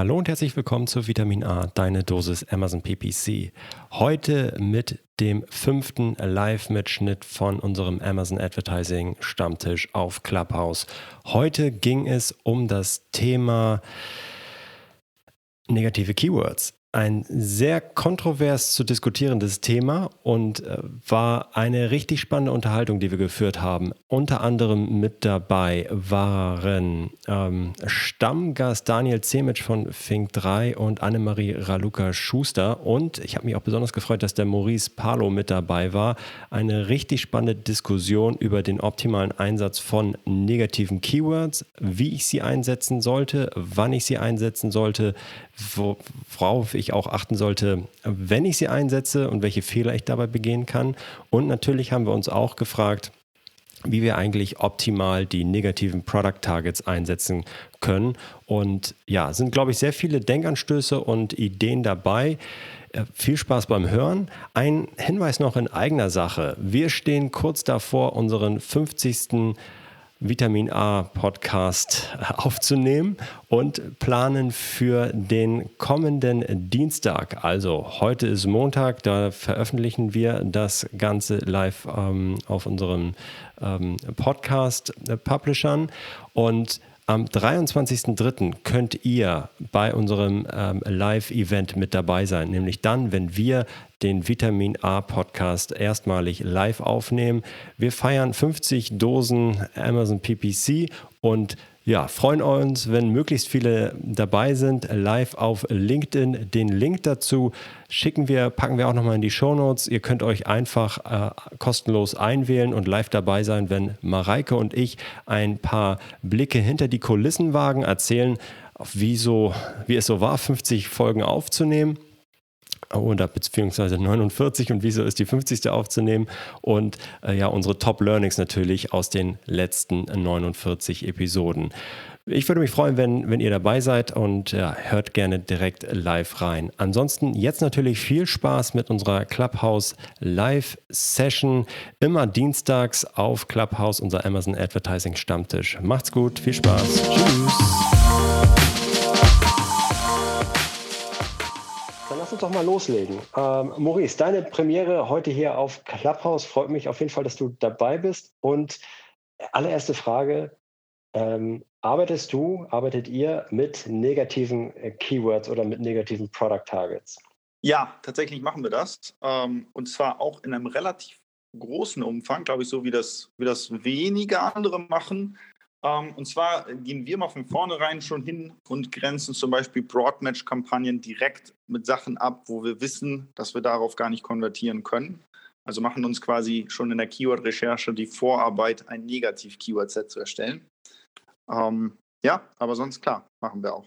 Hallo und herzlich willkommen zu Vitamin A, deine Dosis Amazon PPC. Heute mit dem fünften Live-Mitschnitt von unserem Amazon Advertising Stammtisch auf Clubhouse. Heute ging es um das Thema negative Keywords ein sehr kontrovers zu diskutierendes Thema und äh, war eine richtig spannende Unterhaltung, die wir geführt haben. Unter anderem mit dabei waren ähm, Stammgast Daniel Zemitsch von Fink3 und Annemarie Raluca Schuster. Und ich habe mich auch besonders gefreut, dass der Maurice Palo mit dabei war. Eine richtig spannende Diskussion über den optimalen Einsatz von negativen Keywords, wie ich sie einsetzen sollte, wann ich sie einsetzen sollte, worauf ich auch achten sollte, wenn ich sie einsetze und welche Fehler ich dabei begehen kann. Und natürlich haben wir uns auch gefragt, wie wir eigentlich optimal die negativen Product Targets einsetzen können. Und ja, sind, glaube ich, sehr viele Denkanstöße und Ideen dabei. Äh, viel Spaß beim Hören. Ein Hinweis noch in eigener Sache. Wir stehen kurz davor, unseren 50. Vitamin A Podcast aufzunehmen und planen für den kommenden Dienstag. Also heute ist Montag, da veröffentlichen wir das Ganze live ähm, auf unseren ähm, Podcast-Publishern und am 23.03. könnt ihr bei unserem ähm, Live-Event mit dabei sein, nämlich dann, wenn wir den Vitamin A Podcast erstmalig live aufnehmen. Wir feiern 50 Dosen Amazon PPC und ja, freuen uns, wenn möglichst viele dabei sind, live auf LinkedIn. Den Link dazu schicken wir, packen wir auch nochmal in die Show Notes. Ihr könnt euch einfach äh, kostenlos einwählen und live dabei sein, wenn Mareike und ich ein paar Blicke hinter die Kulissen wagen, erzählen, wie, so, wie es so war, 50 Folgen aufzunehmen oder beziehungsweise 49 und wieso ist die 50. aufzunehmen und äh, ja, unsere Top Learnings natürlich aus den letzten 49 Episoden. Ich würde mich freuen, wenn, wenn ihr dabei seid und ja, hört gerne direkt live rein. Ansonsten jetzt natürlich viel Spaß mit unserer Clubhouse Live Session. Immer dienstags auf Clubhouse, unser Amazon Advertising Stammtisch. Macht's gut, viel Spaß. Tschüss. Uns doch mal loslegen. Ähm, Maurice, deine Premiere heute hier auf Clubhouse. Freut mich auf jeden Fall, dass du dabei bist. Und allererste Frage, ähm, arbeitest du, arbeitet ihr mit negativen äh, Keywords oder mit negativen Product Targets? Ja, tatsächlich machen wir das. Ähm, und zwar auch in einem relativ großen Umfang, glaube ich, so wie das, wie das wenige andere machen. Ähm, und zwar gehen wir mal von vornherein schon hin und grenzen zum Beispiel Broadmatch-Kampagnen direkt mit Sachen ab, wo wir wissen, dass wir darauf gar nicht konvertieren können. Also machen uns quasi schon in der Keyword-Recherche die Vorarbeit, ein Negativ-Keyword-Set zu erstellen. Ähm, ja, aber sonst klar, machen wir auch.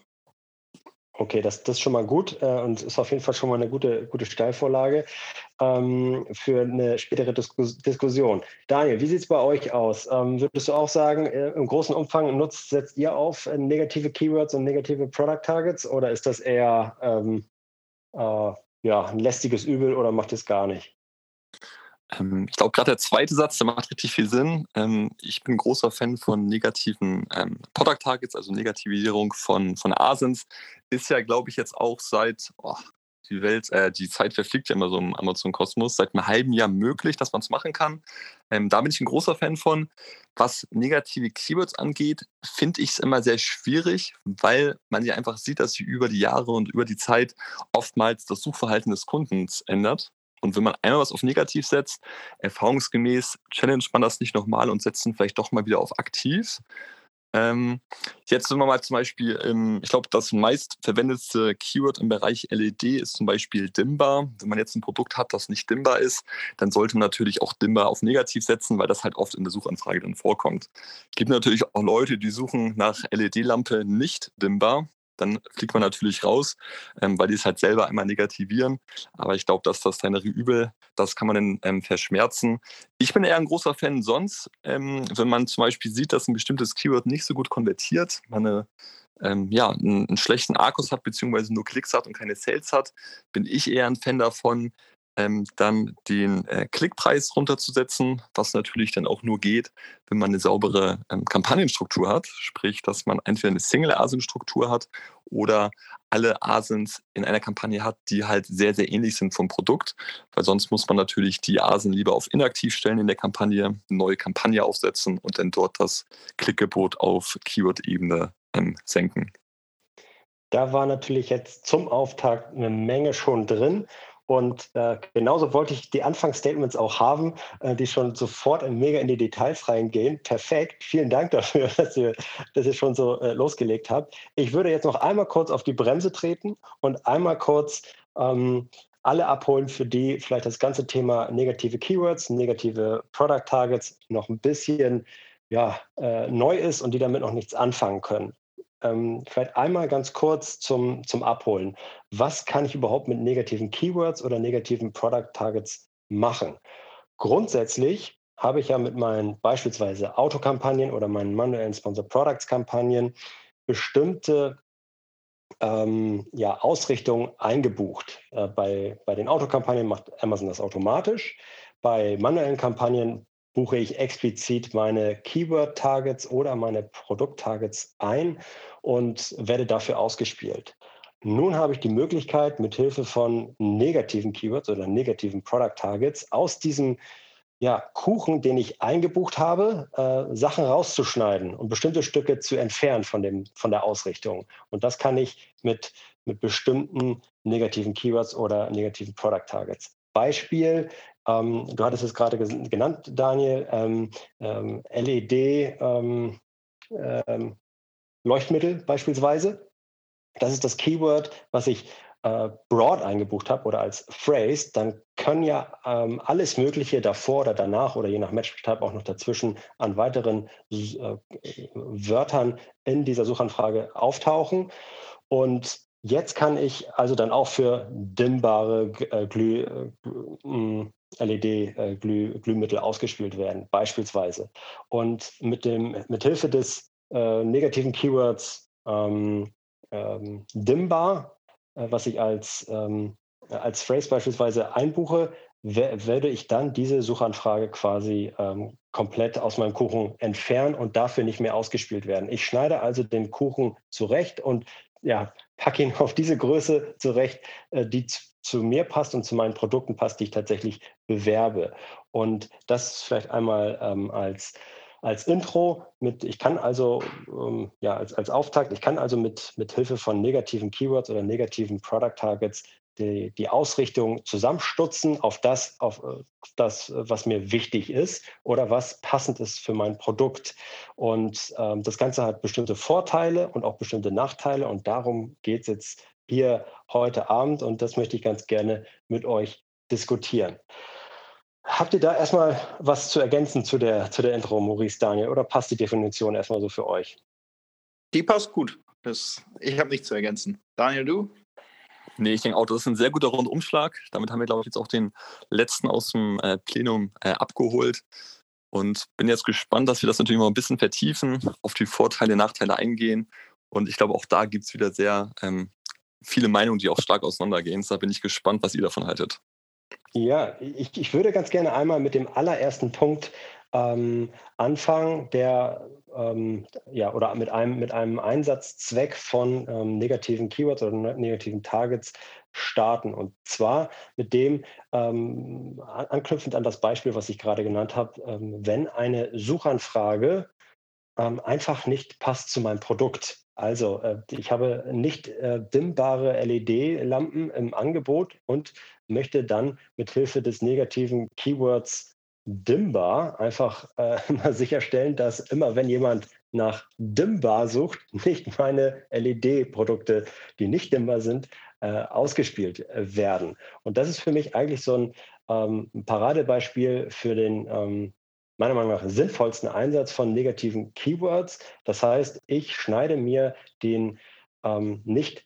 Okay, das, das ist schon mal gut äh, und ist auf jeden Fall schon mal eine gute, gute Steilvorlage ähm, für eine spätere Diskus Diskussion. Daniel, wie sieht es bei euch aus? Ähm, würdest du auch sagen, äh, im großen Umfang nutzt, setzt ihr auf äh, negative Keywords und negative Product Targets oder ist das eher ähm, äh, ja, ein lästiges Übel oder macht es gar nicht? Ähm, ich glaube, gerade der zweite Satz, der macht richtig viel Sinn. Ähm, ich bin großer Fan von negativen ähm, Product Targets, also Negativisierung von, von Asins. Ist ja, glaube ich, jetzt auch seit, oh, die Welt, äh, die Zeit verfliegt ja immer so im Amazon-Kosmos, seit einem halben Jahr möglich, dass man es machen kann. Ähm, da bin ich ein großer Fan von. Was negative Keywords angeht, finde ich es immer sehr schwierig, weil man ja einfach sieht, dass sich über die Jahre und über die Zeit oftmals das Suchverhalten des Kundens ändert. Und wenn man einmal was auf negativ setzt, erfahrungsgemäß challenge man das nicht nochmal und setzt ihn vielleicht doch mal wieder auf aktiv. Ähm, jetzt sind wir mal zum Beispiel, im, ich glaube, das meistverwendetste Keyword im Bereich LED ist zum Beispiel dimmbar. Wenn man jetzt ein Produkt hat, das nicht dimmbar ist, dann sollte man natürlich auch dimmbar auf negativ setzen, weil das halt oft in der Suchanfrage dann vorkommt. Es gibt natürlich auch Leute, die suchen nach LED-Lampe nicht dimmbar dann fliegt man natürlich raus, ähm, weil die es halt selber einmal negativieren. Aber ich glaube, dass das kleinere Übel, das kann man dann ähm, verschmerzen. Ich bin eher ein großer Fan sonst, ähm, wenn man zum Beispiel sieht, dass ein bestimmtes Keyword nicht so gut konvertiert, man eine ähm, ja, einen, einen, schlechten Akkus hat, beziehungsweise nur Klicks hat und keine Sales hat, bin ich eher ein Fan davon, ähm, dann den äh, Klickpreis runterzusetzen, was natürlich dann auch nur geht, wenn man eine saubere ähm, Kampagnenstruktur hat, sprich, dass man entweder eine Single-ASIN-Struktur hat oder alle Asins in einer Kampagne hat, die halt sehr, sehr ähnlich sind vom Produkt, weil sonst muss man natürlich die Asen lieber auf inaktiv stellen in der Kampagne, eine neue Kampagne aufsetzen und dann dort das Klickgebot auf Keyword-Ebene ähm, senken. Da war natürlich jetzt zum Auftakt eine Menge schon drin. Und äh, genauso wollte ich die Anfangsstatements auch haben, äh, die schon sofort mega in die Details reingehen. Perfekt. Vielen Dank dafür, dass ihr, dass ihr schon so äh, losgelegt habt. Ich würde jetzt noch einmal kurz auf die Bremse treten und einmal kurz ähm, alle abholen, für die vielleicht das ganze Thema negative Keywords, negative Product Targets noch ein bisschen ja, äh, neu ist und die damit noch nichts anfangen können. Ähm, vielleicht einmal ganz kurz zum, zum Abholen. Was kann ich überhaupt mit negativen Keywords oder negativen Product Targets machen? Grundsätzlich habe ich ja mit meinen beispielsweise Autokampagnen oder meinen manuellen Sponsor Products Kampagnen bestimmte ähm, ja, Ausrichtungen eingebucht. Äh, bei, bei den Autokampagnen macht Amazon das automatisch. Bei manuellen Kampagnen buche ich explizit meine Keyword-Targets oder meine Produkt-Targets ein und werde dafür ausgespielt. Nun habe ich die Möglichkeit, mit Hilfe von negativen Keywords oder negativen Product Targets aus diesem ja, Kuchen, den ich eingebucht habe, äh, Sachen rauszuschneiden und bestimmte Stücke zu entfernen von, dem, von der Ausrichtung. Und das kann ich mit, mit bestimmten negativen Keywords oder negativen Product Targets. Beispiel, ähm, du hattest es gerade genannt, Daniel, ähm, ähm, LED ähm, ähm, Leuchtmittel beispielsweise. Das ist das Keyword, was ich äh, broad eingebucht habe oder als Phrase, dann können ja ähm, alles Mögliche davor oder danach oder je nach Matchtype auch noch dazwischen an weiteren äh, Wörtern in dieser Suchanfrage auftauchen. Und jetzt kann ich also dann auch für dimmbare äh, Glüh, äh, LED-Glühmittel äh, ausgespielt werden, beispielsweise. Und mit, dem, mit Hilfe des äh, negativen Keywords ähm, ähm, dimmbar, äh, was ich als, ähm, als Phrase beispielsweise einbuche, werde ich dann diese Suchanfrage quasi ähm, komplett aus meinem Kuchen entfernen und dafür nicht mehr ausgespielt werden. Ich schneide also den Kuchen zurecht und ja, packe ihn auf diese Größe zurecht, äh, die zu mir passt und zu meinen Produkten passt, die ich tatsächlich bewerbe. Und das vielleicht einmal ähm, als als Intro mit, ich kann also, ähm, ja, als, als Auftakt, ich kann also mit, mit Hilfe von negativen Keywords oder negativen Product Targets die, die Ausrichtung zusammenstutzen auf das, auf äh, das, was mir wichtig ist oder was passend ist für mein Produkt. Und ähm, das Ganze hat bestimmte Vorteile und auch bestimmte Nachteile und darum geht es jetzt hier heute Abend und das möchte ich ganz gerne mit euch diskutieren. Habt ihr da erstmal was zu ergänzen zu der, zu der Intro, Maurice Daniel, oder passt die Definition erstmal so für euch? Die passt gut. Das, ich habe nichts zu ergänzen. Daniel, du? Nee, ich denke auch, das ist ein sehr guter Rundumschlag. Damit haben wir, glaube ich, jetzt auch den letzten aus dem äh, Plenum äh, abgeholt. Und bin jetzt gespannt, dass wir das natürlich mal ein bisschen vertiefen, auf die Vorteile, Nachteile eingehen. Und ich glaube, auch da gibt es wieder sehr ähm, viele Meinungen, die auch stark auseinandergehen. Da bin ich gespannt, was ihr davon haltet. Ja, ich, ich würde ganz gerne einmal mit dem allerersten Punkt ähm, anfangen, der ähm, ja oder mit einem mit einem Einsatzzweck von ähm, negativen Keywords oder ne, negativen Targets starten. Und zwar mit dem ähm, anknüpfend an das Beispiel, was ich gerade genannt habe, ähm, wenn eine Suchanfrage ähm, einfach nicht passt zu meinem Produkt. Also, äh, ich habe nicht äh, dimmbare LED-Lampen im Angebot und möchte dann mit Hilfe des negativen Keywords dimmbar einfach äh, mal sicherstellen, dass immer wenn jemand nach dimmbar sucht, nicht meine LED-Produkte, die nicht dimmbar sind, äh, ausgespielt werden. Und das ist für mich eigentlich so ein ähm, Paradebeispiel für den ähm, meiner Meinung nach sinnvollsten Einsatz von negativen Keywords. Das heißt, ich schneide mir den ähm, nicht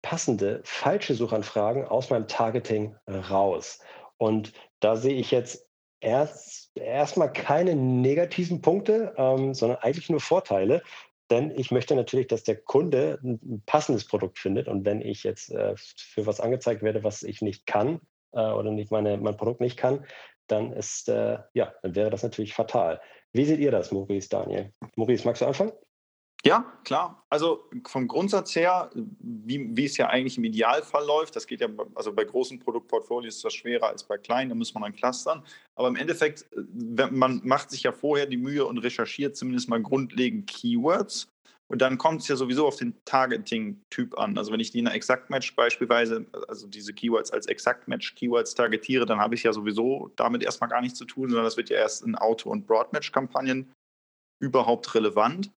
passende falsche Suchanfragen aus meinem Targeting raus. Und da sehe ich jetzt erst erstmal keine negativen Punkte, ähm, sondern eigentlich nur Vorteile. Denn ich möchte natürlich, dass der Kunde ein passendes Produkt findet. Und wenn ich jetzt äh, für was angezeigt werde, was ich nicht kann äh, oder nicht meine, mein Produkt nicht kann, dann ist, äh, ja, dann wäre das natürlich fatal. Wie seht ihr das, Maurice, Daniel? Maurice, magst du anfangen? Ja, klar. Also vom Grundsatz her, wie, wie es ja eigentlich im Idealfall läuft, das geht ja, also bei großen Produktportfolios ist das schwerer als bei kleinen, da muss man dann clustern. Aber im Endeffekt, man macht sich ja vorher die Mühe und recherchiert zumindest mal grundlegend Keywords. Und dann kommt es ja sowieso auf den Targeting-Typ an. Also wenn ich die in einer Exact-Match beispielsweise, also diese Keywords als Exact-Match-Keywords targetiere, dann habe ich ja sowieso damit erstmal gar nichts zu tun, sondern das wird ja erst in Auto- und Broad-Match-Kampagnen überhaupt relevant.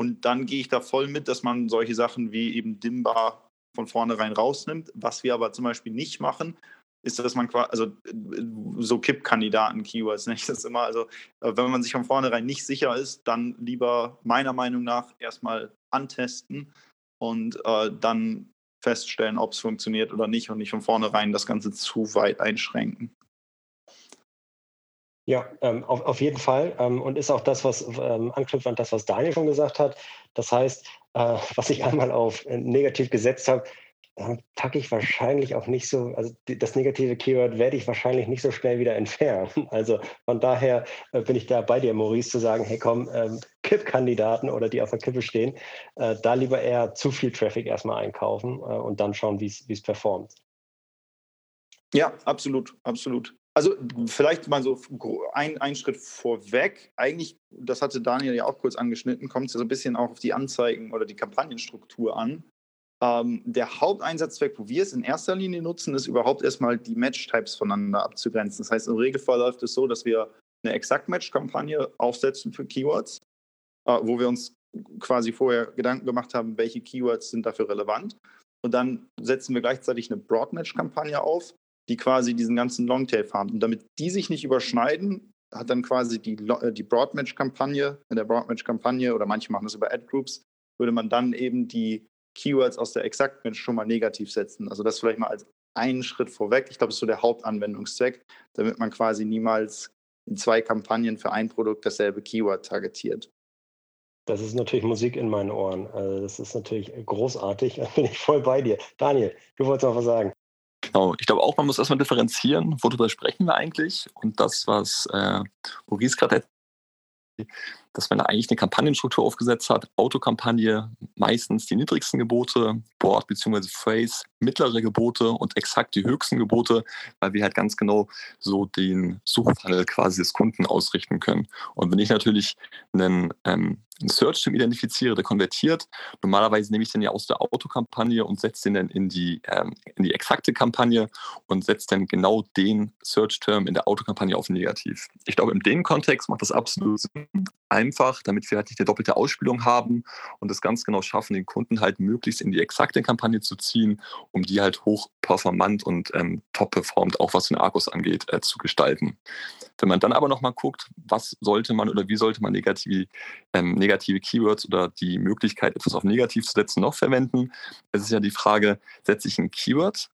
Und dann gehe ich da voll mit, dass man solche Sachen wie eben Dimba von vornherein rausnimmt. Was wir aber zum Beispiel nicht machen, ist, dass man quasi, also so Kipp-Kandidaten-Keywords, ich das immer. Also, äh, wenn man sich von vornherein nicht sicher ist, dann lieber meiner Meinung nach erstmal antesten und äh, dann feststellen, ob es funktioniert oder nicht und nicht von vornherein das Ganze zu weit einschränken. Ja, ähm, auf, auf jeden Fall. Ähm, und ist auch das, was ähm, anknüpft an das, was Daniel schon gesagt hat. Das heißt, äh, was ich einmal auf äh, negativ gesetzt habe, äh, packe ich wahrscheinlich auch nicht so, also das negative Keyword werde ich wahrscheinlich nicht so schnell wieder entfernen. Also von daher äh, bin ich da bei dir, Maurice, zu sagen, hey komm, ähm, Kipp-Kandidaten oder die auf der Kippe stehen, äh, da lieber eher zu viel Traffic erstmal einkaufen äh, und dann schauen, wie es performt. Ja, absolut, absolut. Also vielleicht mal so ein, ein Schritt vorweg. Eigentlich, das hatte Daniel ja auch kurz angeschnitten, kommt es ja so ein bisschen auch auf die Anzeigen oder die Kampagnenstruktur an. Ähm, der Haupteinsatzzweck, wo wir es in erster Linie nutzen, ist überhaupt erstmal die Match-Types voneinander abzugrenzen. Das heißt, im Regelfall läuft es so, dass wir eine Exakt-Match-Kampagne aufsetzen für Keywords, äh, wo wir uns quasi vorher Gedanken gemacht haben, welche Keywords sind dafür relevant. Und dann setzen wir gleichzeitig eine Broad-Match-Kampagne auf, die quasi diesen ganzen Longtail fahren. Und damit die sich nicht überschneiden, hat dann quasi die, äh, die Broadmatch-Kampagne, in der Broadmatch-Kampagne oder manche machen das über Ad-Groups, würde man dann eben die Keywords aus der Exact-Match schon mal negativ setzen. Also das vielleicht mal als einen Schritt vorweg. Ich glaube, das ist so der Hauptanwendungszweck, damit man quasi niemals in zwei Kampagnen für ein Produkt dasselbe Keyword targetiert. Das ist natürlich Musik in meinen Ohren. Also das ist natürlich großartig. Da bin ich voll bei dir. Daniel, du wolltest noch was sagen. Genau, ich glaube auch, man muss erstmal differenzieren, worüber sprechen wir eigentlich. Und das, was äh, Maurice gerade dass man da eigentlich eine Kampagnenstruktur aufgesetzt hat, Autokampagne, meistens die niedrigsten Gebote, Board bzw. Phrase, mittlere Gebote und exakt die höchsten Gebote, weil wir halt ganz genau so den Suchfunnel quasi des Kunden ausrichten können. Und wenn ich natürlich einen, ähm, Search-Term identifiziere, der konvertiert, normalerweise nehme ich den ja aus der Autokampagne und setze den dann in die, ähm, in die exakte Kampagne und setze dann genau den Search-Term in der Autokampagne auf negativ. Ich glaube, in dem Kontext macht das absolut Sinn, einfach, damit wir halt nicht eine doppelte Ausspielung haben und es ganz genau schaffen, den Kunden halt möglichst in die exakte Kampagne zu ziehen, um die halt hoch performant und ähm, top performt, auch was den Argus angeht, äh, zu gestalten. Wenn man dann aber nochmal guckt, was sollte man oder wie sollte man negative, ähm, negative Keywords oder die Möglichkeit, etwas auf negativ zu setzen, noch verwenden, es ist ja die Frage, setze ich ein Keyword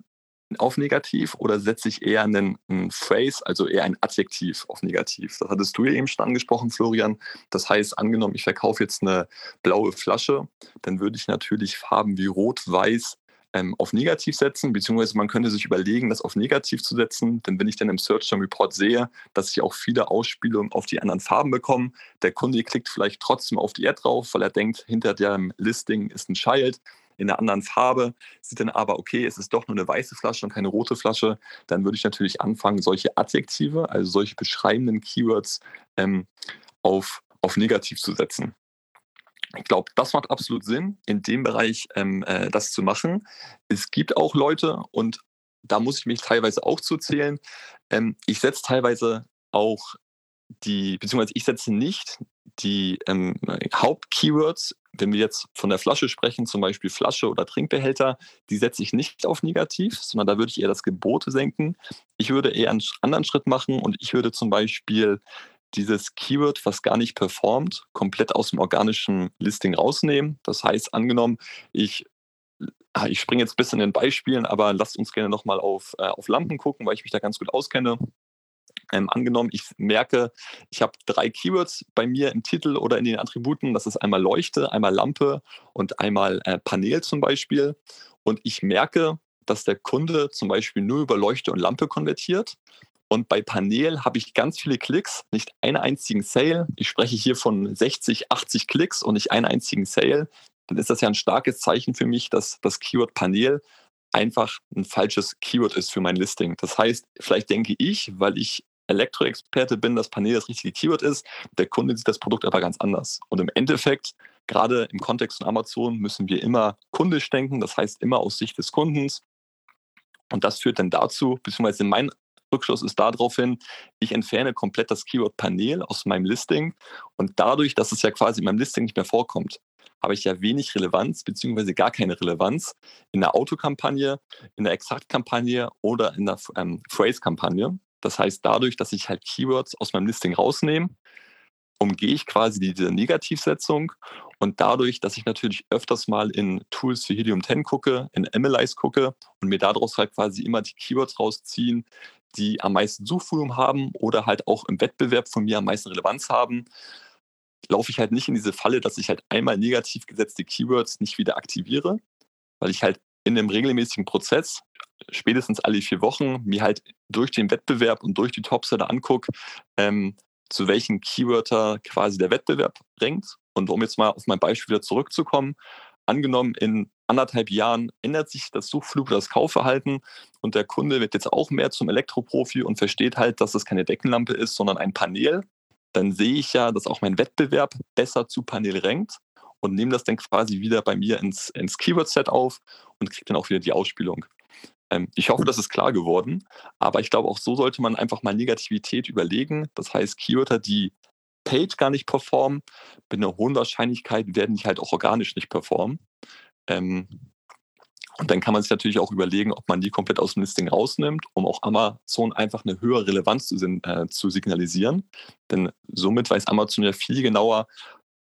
auf negativ oder setze ich eher einen, einen, Phrase, also eher ein Adjektiv auf negativ? Das hattest du ja eben schon angesprochen, Florian. Das heißt, angenommen, ich verkaufe jetzt eine blaue Flasche, dann würde ich natürlich Farben wie Rot, Weiß, ähm, auf negativ setzen, beziehungsweise man könnte sich überlegen, das auf negativ zu setzen. Denn wenn ich dann im Search Term Report sehe, dass ich auch viele Ausspielungen auf die anderen Farben bekomme, der Kunde klickt vielleicht trotzdem auf die Ad drauf, weil er denkt, hinter dem Listing ist ein Child in einer anderen Farbe, sieht dann aber, okay, es ist doch nur eine weiße Flasche und keine rote Flasche, dann würde ich natürlich anfangen, solche Adjektive, also solche beschreibenden Keywords ähm, auf, auf negativ zu setzen. Ich glaube, das macht absolut Sinn, in dem Bereich ähm, äh, das zu machen. Es gibt auch Leute, und da muss ich mich teilweise auch zu zählen, ähm, ich setze teilweise auch die, beziehungsweise ich setze nicht die ähm, Hauptkeywords, wenn wir jetzt von der Flasche sprechen, zum Beispiel Flasche oder Trinkbehälter, die setze ich nicht auf negativ, sondern da würde ich eher das Gebote senken. Ich würde eher einen anderen Schritt machen und ich würde zum Beispiel dieses Keyword, was gar nicht performt, komplett aus dem organischen Listing rausnehmen. Das heißt, angenommen, ich ah, ich springe jetzt ein bisschen in Beispielen, aber lasst uns gerne nochmal auf, äh, auf Lampen gucken, weil ich mich da ganz gut auskenne. Ähm, angenommen, ich merke, ich habe drei Keywords bei mir im Titel oder in den Attributen. Das ist einmal Leuchte, einmal Lampe und einmal äh, Panel zum Beispiel. Und ich merke, dass der Kunde zum Beispiel nur über Leuchte und Lampe konvertiert Und bei Panel habe ich ganz viele Klicks, nicht einen einzigen Sale. Ich spreche hier von 60, 80 Klicks und nicht einen einzigen Sale. Dann ist das ja ein starkes Zeichen für mich, dass das Keyword Panel einfach ein falsches Keyword ist für mein Listing. Das heißt, vielleicht denke ich, weil ich Elektroexperte bin, dass Panel das richtige Keyword ist, der Kunde sieht das Produkt aber ganz anders. Und im Endeffekt, gerade im Kontext von Amazon, müssen wir immer kundisch denken, das heißt immer aus Sicht des Kundens. Und das führt dann dazu, beziehungsweise mein Rückschluss ist daraufhin, ich entferne komplett das Keyword Panel aus meinem Listing und dadurch, dass es ja quasi in meinem Listing nicht mehr vorkommt, habe ich ja wenig Relevanz beziehungsweise gar keine Relevanz in der Autokampagne, in der Exakt-Kampagne oder in der ähm, Phrase-Kampagne. Das heißt, dadurch, dass ich halt Keywords aus meinem Listing rausnehme, umgehe ich quasi diese Negativsetzung und dadurch, dass ich natürlich öfters mal in Tools wie Helium 10 gucke, in Analyze gucke und mir daraus halt quasi immer die Keywords rausziehen, die am meisten Suchvolumen haben oder halt auch im Wettbewerb von mir am meisten Relevanz haben, laufe ich halt nicht in diese Falle, dass ich halt einmal negativ gesetzte Keywords nicht wieder aktiviere, weil ich halt in einem regelmäßigen Prozess, spätestens alle vier Wochen, mir halt durch den Wettbewerb und durch die Topseller angucke, ähm, zu welchen Keywörter quasi der Wettbewerb rankt. Und um jetzt mal auf mein Beispiel wieder zurückzukommen, angenommen, in anderthalb Jahren ändert sich das Suchflug oder das Kaufverhalten und der Kunde wird jetzt auch mehr zum Elektroprofi und versteht halt, dass es keine Deckenlampe ist, sondern ein Panel, dann sehe ich ja, dass auch mein Wettbewerb besser zu Panel rankt und nehme das dann quasi wieder bei mir ins, ins Keyword-Set auf und kriege dann auch wieder die Ausspielung. Ähm, ich hoffe, das ist klar geworden, aber ich glaube, auch so sollte man einfach mal Negativität überlegen. Das heißt, Keywörter, die Page gar nicht performen, mit einer hohen Wahrscheinlichkeit werden die halt auch organisch nicht performen. Ähm, und dann kann man sich natürlich auch überlegen, ob man die komplett aus dem Listing rausnimmt, um auch Amazon einfach eine höhere Relevanz zu, äh, zu signalisieren. Denn somit weiß Amazon ja viel genauer,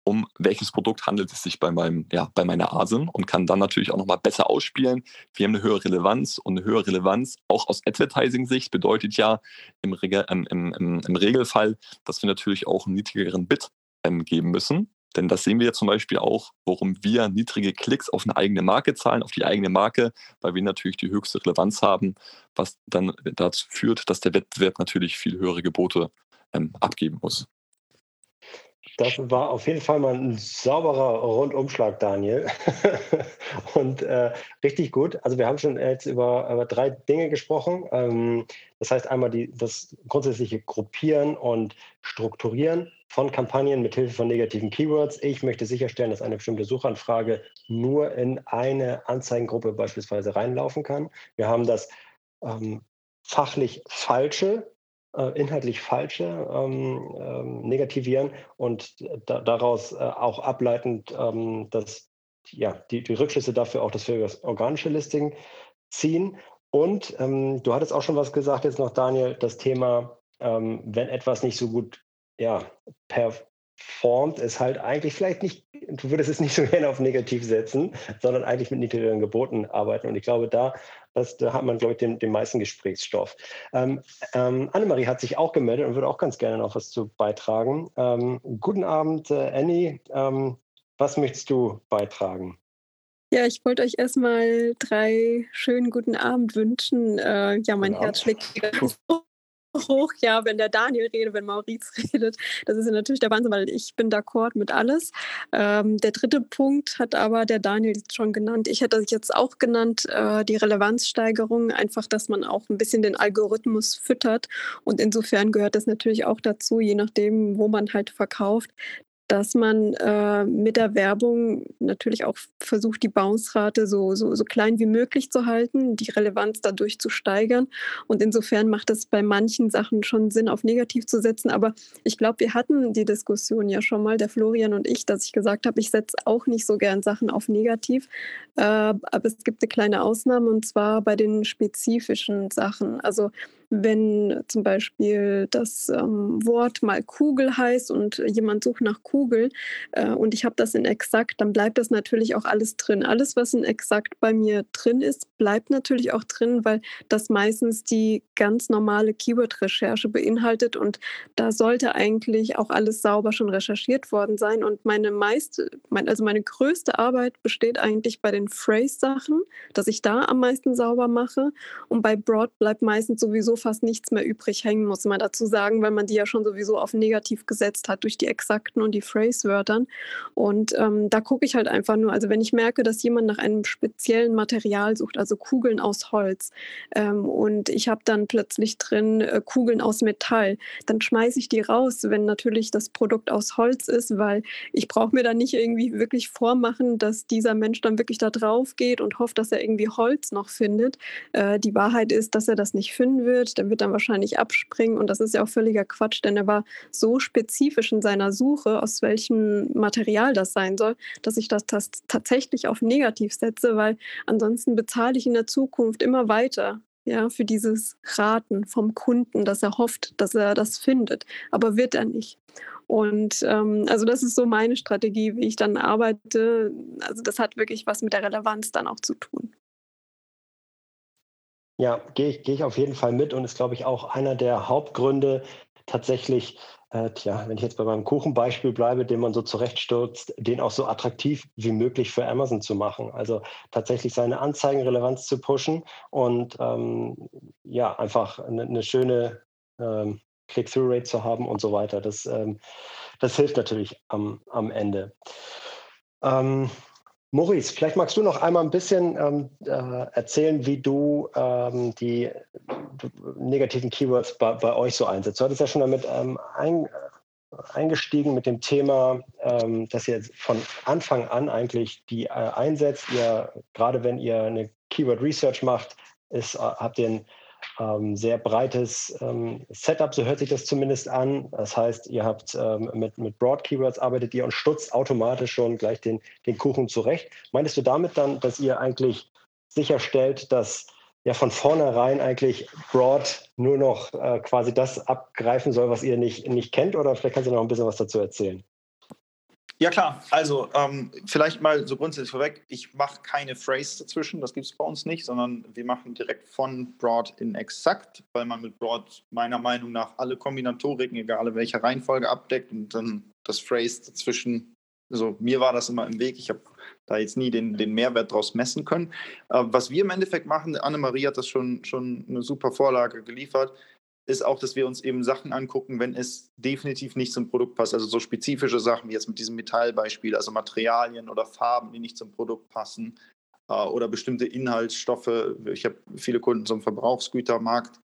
um welches Produkt handelt es sich bei, meinem, ja, bei meiner ASIN und kann dann natürlich auch nochmal besser ausspielen. Wir haben eine höhere Relevanz und eine höhere Relevanz auch aus Advertising-Sicht bedeutet ja im, Reg ähm, im, im, im, Regelfall, dass wir natürlich auch einen niedrigeren Bit ähm, geben müssen. Denn das sehen wir ja zum Beispiel auch, warum wir niedrige Klicks auf eine eigene Marke zahlen, auf die eigene Marke, weil wir natürlich die höchste Relevanz haben, was dann dazu führt, dass der Wettbewerb natürlich viel höhere Gebote ähm, abgeben muss. Das war auf jeden Fall mal ein sauberer Rundumschlag, Daniel. und äh, richtig gut. Also wir haben schon jetzt über, über drei Dinge gesprochen. Ähm, das heißt einmal die, das grundsätzliche Gruppieren und Strukturieren von Kampagnen mit Hilfe von negativen Keywords. Ich möchte sicherstellen, dass eine bestimmte Suchanfrage nur in eine Anzeigengruppe beispielsweise reinlaufen kann. Wir haben das ähm, fachlich Falsche inhaltlich falsche ähm, ähm, negativieren und da, daraus äh, auch ableitend ähm, dass, ja, die, die Rückschlüsse dafür auch das für das organische Listing ziehen. Und ähm, du hattest auch schon was gesagt jetzt noch, Daniel, das Thema, ähm, wenn etwas nicht so gut ja, performt, ist halt eigentlich vielleicht nicht, du würdest es nicht so gerne auf negativ setzen, sondern eigentlich mit niedrigeren Geboten arbeiten. Und ich glaube, da das, da hat man, glaube ich, den, den meisten Gesprächsstoff. Ähm, ähm, Annemarie hat sich auch gemeldet und würde auch ganz gerne noch was zu beitragen. Ähm, guten Abend, äh, Annie. Ähm, was möchtest du beitragen? Ja, ich wollte euch erstmal drei schönen guten Abend wünschen. Äh, ja, mein Herz schlägt wieder hoch, ja, wenn der Daniel redet, wenn Maurice redet. Das ist ja natürlich der Wahnsinn, weil ich bin d'accord mit alles. Ähm, der dritte Punkt hat aber der Daniel schon genannt. Ich hätte das jetzt auch genannt, äh, die Relevanzsteigerung, einfach, dass man auch ein bisschen den Algorithmus füttert. Und insofern gehört das natürlich auch dazu, je nachdem, wo man halt verkauft, dass man äh, mit der Werbung natürlich auch versucht, die Bounce-Rate so, so, so klein wie möglich zu halten, die Relevanz dadurch zu steigern. Und insofern macht es bei manchen Sachen schon Sinn, auf negativ zu setzen. Aber ich glaube, wir hatten die Diskussion ja schon mal, der Florian und ich, dass ich gesagt habe, ich setze auch nicht so gern Sachen auf negativ. Äh, aber es gibt eine kleine Ausnahme und zwar bei den spezifischen Sachen. Also wenn zum Beispiel das ähm, Wort mal Kugel heißt und jemand sucht nach Kugel äh, und ich habe das in exakt, dann bleibt das natürlich auch alles drin. Alles, was in exakt bei mir drin ist, bleibt natürlich auch drin, weil das meistens die ganz normale Keyword-Recherche beinhaltet und da sollte eigentlich auch alles sauber schon recherchiert worden sein. Und meine meiste, mein, also meine größte Arbeit besteht eigentlich bei den Phrase-Sachen, dass ich da am meisten sauber mache. Und bei Broad bleibt meistens sowieso fast nichts mehr übrig hängen, muss man dazu sagen, weil man die ja schon sowieso auf negativ gesetzt hat durch die Exakten und die Phrase-Wörtern. Und ähm, da gucke ich halt einfach nur, also wenn ich merke, dass jemand nach einem speziellen Material sucht, also Kugeln aus Holz, ähm, und ich habe dann plötzlich drin äh, Kugeln aus Metall, dann schmeiße ich die raus, wenn natürlich das Produkt aus Holz ist, weil ich brauche mir dann nicht irgendwie wirklich vormachen, dass dieser Mensch dann wirklich da drauf geht und hofft, dass er irgendwie Holz noch findet. Äh, die Wahrheit ist, dass er das nicht finden wird. Der wird dann wahrscheinlich abspringen und das ist ja auch völliger Quatsch, denn er war so spezifisch in seiner Suche, aus welchem Material das sein soll, dass ich das, tatsächlich auf negativ setze, weil ansonsten bezahle ich in der Zukunft immer weiter ja, für dieses Raten vom Kunden, dass er hofft, dass er das findet, aber wird er nicht. Und ähm, also das ist so meine Strategie, wie ich dann arbeite. Also das hat wirklich was mit der Relevanz dann auch zu tun. Ja, gehe ich, geh ich auf jeden Fall mit und ist, glaube ich, auch einer der Hauptgründe tatsächlich, äh, tja, wenn ich jetzt bei meinem Kuchenbeispiel bleibe, den man so zurechtstürzt, den auch so attraktiv wie möglich für Amazon zu machen. Also tatsächlich seine Anzeigenrelevanz zu pushen und ähm, ja, einfach eine, eine schöne ähm, Click-Through-Rate zu haben und so weiter. Das, ähm, das hilft natürlich am, am Ende. Ähm, Maurice, vielleicht magst du noch einmal ein bisschen ähm, äh, erzählen, wie du ähm, die negativen Keywords bei, bei, euch so einsetzt. Du hattest ja schon damit ähm, ein, eingestiegen mit dem Thema, ähm, dass ihr von Anfang an eigentlich die äh, einsetzt. Ihr, gerade wenn ihr eine Keyword Research macht, ist, äh, habt ihr ein ähm, sehr breites ähm, Setup, so hört sich das zumindest an. Das heißt, ihr habt ähm, mit, mit Broad Keywords arbeitet ihr und stutzt automatisch schon gleich den, den Kuchen zurecht. Meintest du damit dann, dass ihr eigentlich sicherstellt, dass ja von vornherein eigentlich Broad nur noch äh, quasi das abgreifen soll, was ihr nicht, nicht kennt? Oder vielleicht kannst du noch ein bisschen was dazu erzählen. Ja klar, also ähm, vielleicht mal so grundsätzlich vorweg, ich mache keine Phrase dazwischen, das gibt es bei uns nicht, sondern wir machen direkt von Broad in Exakt, weil man mit Broad meiner Meinung nach alle Kombinatoriken, egal in welcher Reihenfolge, abdeckt und dann das Phrase dazwischen, also mir war das immer im Weg, ich habe da jetzt nie den, den Mehrwert draus messen können. Äh, was wir im Endeffekt machen, Annemarie hat das schon, schon eine super Vorlage geliefert, ist auch, dass wir uns eben Sachen angucken, wenn es definitiv nicht zum Produkt passt. Also so spezifische Sachen wie jetzt mit diesem Metallbeispiel, also Materialien oder Farben, die nicht zum Produkt passen äh, oder bestimmte Inhaltsstoffe. Ich habe viele Kunden zum Verbrauchsgütermarkt,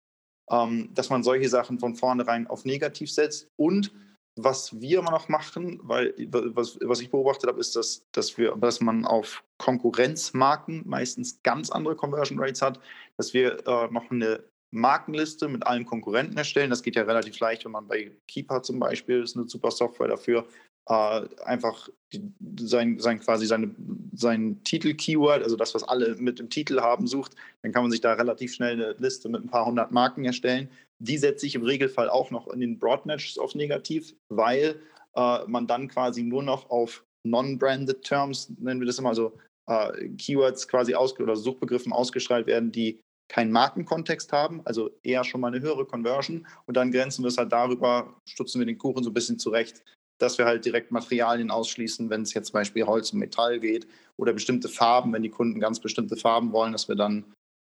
ähm, dass man solche Sachen von vornherein auf negativ setzt. Und was wir immer noch machen, weil was, was ich beobachtet habe, ist, dass, dass, wir, dass man auf Konkurrenzmarken meistens ganz andere Conversion Rates hat, dass wir äh, noch eine Markenliste mit allen Konkurrenten erstellen. Das geht ja relativ leicht, wenn man bei Keeper zum Beispiel, ist eine super Software dafür, äh, einfach die, sein, sein, quasi seine, sein Titel-Keyword, also das, was alle mit dem Titel haben, sucht, dann kann man sich da relativ schnell eine Liste mit ein paar hundert Marken erstellen. Die setze ich im Regelfall auch noch in den Broadmatches auf negativ, weil äh, man dann quasi nur noch auf Non-Branded Terms, nennen wir das immer so, äh, Keywords quasi aus oder Suchbegriffen ausgestrahlt werden, die keinen Markenkontext haben, also eher schon mal eine höhere Conversion. Und dann grenzen wir es halt darüber, stutzen wir den Kuchen so ein bisschen zurecht, dass wir halt direkt Materialien ausschließen, wenn es jetzt zum Beispiel Holz und Metall geht oder bestimmte Farben, wenn die Kunden ganz bestimmte Farben wollen, dass wir dann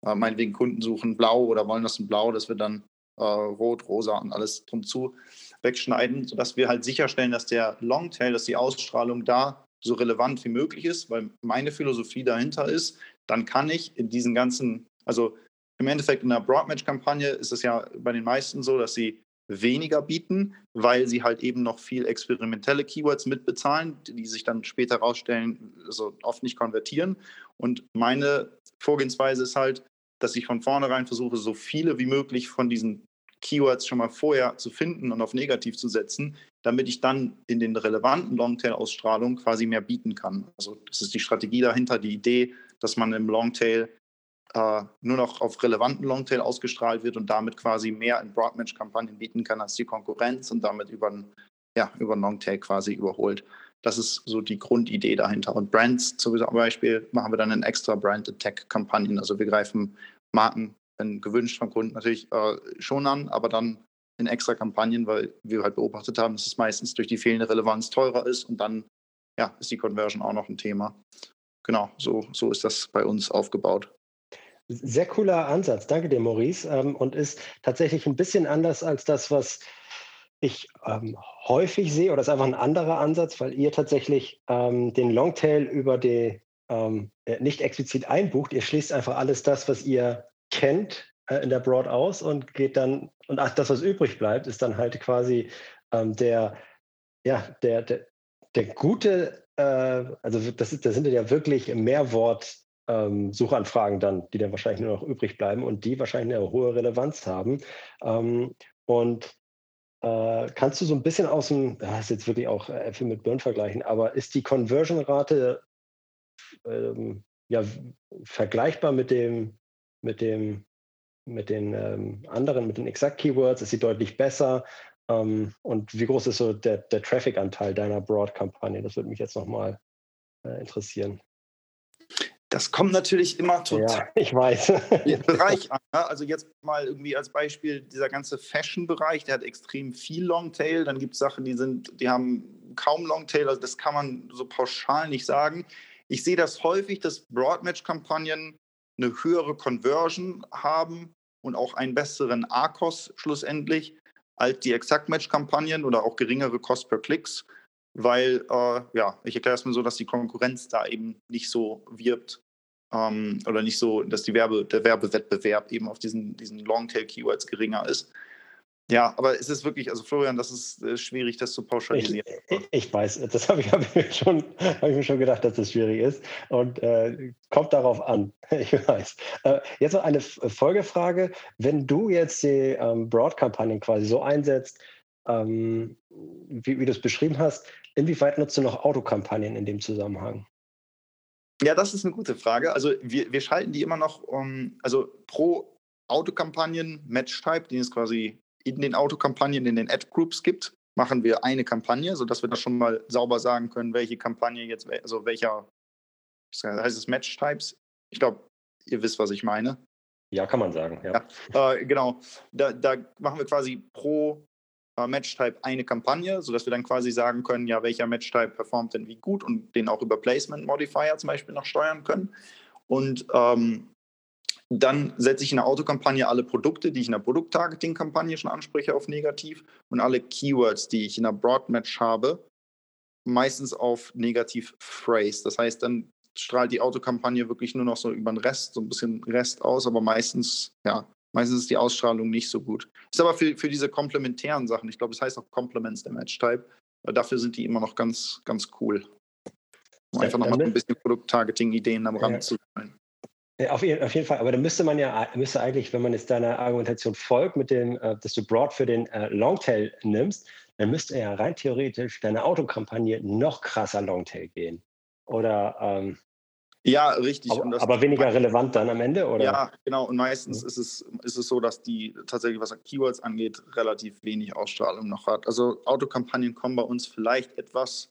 äh, meinetwegen Kunden suchen blau oder wollen das in blau, dass wir dann äh, rot, rosa und alles drum zu wegschneiden, sodass wir halt sicherstellen, dass der Longtail, dass die Ausstrahlung da so relevant wie möglich ist, weil meine Philosophie dahinter ist, dann kann ich in diesen ganzen, also im Endeffekt in der Broadmatch-Kampagne ist es ja bei den meisten so, dass sie weniger bieten, weil sie halt eben noch viel experimentelle Keywords mitbezahlen, die sich dann später herausstellen, also oft nicht konvertieren. Und meine Vorgehensweise ist halt, dass ich von vornherein versuche, so viele wie möglich von diesen Keywords schon mal vorher zu finden und auf negativ zu setzen, damit ich dann in den relevanten Longtail-Ausstrahlungen quasi mehr bieten kann. Also das ist die Strategie dahinter, die Idee, dass man im Longtail äh, nur noch auf relevanten Longtail ausgestrahlt wird und damit quasi mehr in Broadmatch-Kampagnen bieten kann als die Konkurrenz und damit über ein ja, über Longtail quasi überholt. Das ist so die Grundidee dahinter. Und Brands zum Beispiel machen wir dann in extra Brand-Attack-Kampagnen. Also wir greifen Marken, wenn gewünscht vom Kunden natürlich äh, schon an, aber dann in extra Kampagnen, weil wir halt beobachtet haben, dass es meistens durch die fehlende Relevanz teurer ist und dann ja, ist die Conversion auch noch ein Thema. Genau, so, so ist das bei uns aufgebaut. Sehr cooler Ansatz. Danke dir, Maurice. Ähm, und ist tatsächlich ein bisschen anders als das, was ich ähm, häufig sehe, oder ist einfach ein anderer Ansatz, weil ihr tatsächlich ähm, den Longtail über die ähm, äh, nicht explizit einbucht. Ihr schließt einfach alles das, was ihr kennt, äh, in der Broad aus und geht dann, und ach, das, was übrig bleibt, ist dann halt quasi ähm, der, ja, der, der, der gute, äh, also das, ist, das sind ja wirklich Mehrwort ähm, Suchanfragen dann, die dann wahrscheinlich nur noch übrig bleiben und die wahrscheinlich eine hohe Relevanz haben. Ähm, und äh, kannst du so ein bisschen aus dem, das ist jetzt wirklich auch Äpfel mit Birnen vergleichen, aber ist die Conversion-Rate ähm, ja, vergleichbar mit dem, mit dem, mit den ähm, anderen, mit den Exact Keywords? Ist sie deutlich besser? Ähm, und wie groß ist so der, der Traffic-Anteil deiner Broad-Kampagne? Das würde mich jetzt nochmal äh, interessieren. Das kommt natürlich immer total ja, ich weiß. Bereich an. Ne? Also jetzt mal irgendwie als Beispiel dieser ganze Fashion-Bereich, der hat extrem viel Longtail. Dann gibt es Sachen, die sind, die haben kaum Longtail. Also das kann man so pauschal nicht sagen. Ich sehe das häufig, dass Broadmatch-Kampagnen eine höhere Conversion haben und auch einen besseren ARCOS schlussendlich als die Exact-Match-Kampagnen oder auch geringere Cost per Klicks weil, äh, ja, ich erkläre es mir so, dass die Konkurrenz da eben nicht so wirbt ähm, oder nicht so, dass die Werbe, der Werbewettbewerb eben auf diesen, diesen Longtail-Keywords geringer ist. Ja, aber es ist wirklich, also Florian, das ist äh, schwierig, das zu pauschalisieren. Ich, ich, weiß, das habe ich, hab ich, mir schon, hab ich mir schon gedacht, dass das schwierig ist und äh, kommt darauf an. Ich weiß. Äh, jetzt noch eine Folgefrage. Wenn du jetzt die ähm, Broad-Kampagnen quasi so einsetzt, ähm, wie, wie du es beschrieben hast, inwieweit nutzt du noch Autokampagnen in dem Zusammenhang? Ja, das ist eine gute Frage. Also wir, wir schalten die immer noch, um, also pro Autokampagnen Match-Type, den es quasi in den Autokampagnen, in den Ad-Groups gibt, machen wir eine Kampagne, sodass wir da schon mal sauber sagen können, welche Kampagne jetzt, also welcher, heißt es Match-Types? Ich glaube, ihr wisst, was ich meine. Ja, kann man sagen, ja. ja äh, genau. Da, da machen wir quasi pro Match-Type eine Kampagne, sodass wir dann quasi sagen können, ja, welcher Match-Type performt denn wie gut und den auch über Placement-Modifier zum Beispiel noch steuern können. Und ähm, dann setze ich in der Autokampagne alle Produkte, die ich in der Produkt-Targeting-Kampagne schon anspreche, auf negativ und alle Keywords, die ich in der Broad-Match habe, meistens auf negativ phrase. Das heißt, dann strahlt die Autokampagne wirklich nur noch so über den Rest, so ein bisschen Rest aus, aber meistens, ja, Meistens ist die Ausstrahlung nicht so gut. Ist aber für, für diese komplementären Sachen, ich glaube, es heißt auch Complements der Match-Type, dafür sind die immer noch ganz, ganz cool. Um einfach nochmal ein bisschen Produkt-Targeting-Ideen am Rand ja. zu sammeln. Ja, auf, jeden, auf, jeden, Fall, aber da müsste man ja, müsste eigentlich, wenn man jetzt deiner Argumentation folgt, mit dem, äh, dass du Broad für den äh, Longtail nimmst, dann müsste ja rein theoretisch deine Autokampagne noch krasser Longtail gehen. Oder ähm, ja, richtig. Aber, aber weniger relevant dann am Ende, oder? Ja, genau. Und meistens ist, es, ist es so, dass die tatsächlich, was Keywords angeht, relativ wenig Ausstrahlung noch hat. Also Autokampagnen kommen bei uns vielleicht etwas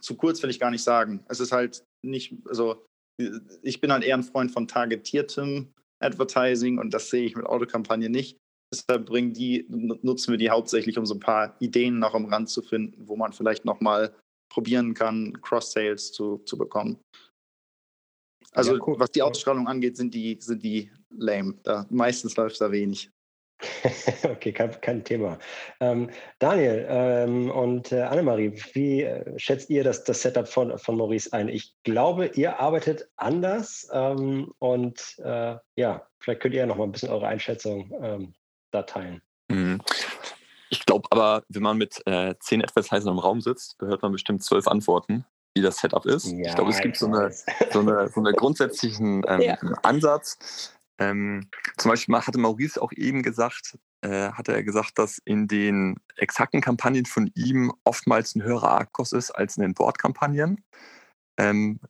zu kurz, will ich gar nicht sagen. Es ist halt nicht, also ich bin halt eher ein Freund von targetiertem Advertising und das sehe ich mit Autokampagnen nicht. Deshalb bringen die, nutzen wir die hauptsächlich, um so ein paar Ideen noch am Rand zu finden, wo man vielleicht nochmal probieren kann, Cross-Sales zu, zu bekommen. Also ja, cool. was die Ausstrahlung angeht, sind die, sind die lame. Da, meistens läuft da wenig. okay, kein, kein Thema. Ähm, Daniel ähm, und äh, Annemarie, wie äh, schätzt ihr das, das Setup von, von Maurice ein? Ich glaube, ihr arbeitet anders ähm, und äh, ja, vielleicht könnt ihr ja noch mal ein bisschen eure Einschätzung ähm, da teilen. Mhm. Ich glaube aber, wenn man mit äh, zehn Advertisern im Raum sitzt, hört man bestimmt zwölf Antworten wie das Setup ist. Ja, ich glaube, es gibt so, eine, so, eine, so einen grundsätzlichen ähm, ja. Ansatz. Ähm, zum Beispiel hatte Maurice auch eben gesagt, äh, hatte er gesagt, dass in den exakten Kampagnen von ihm oftmals ein höherer Arkos ist als in den Bordkampagnen. Ähm,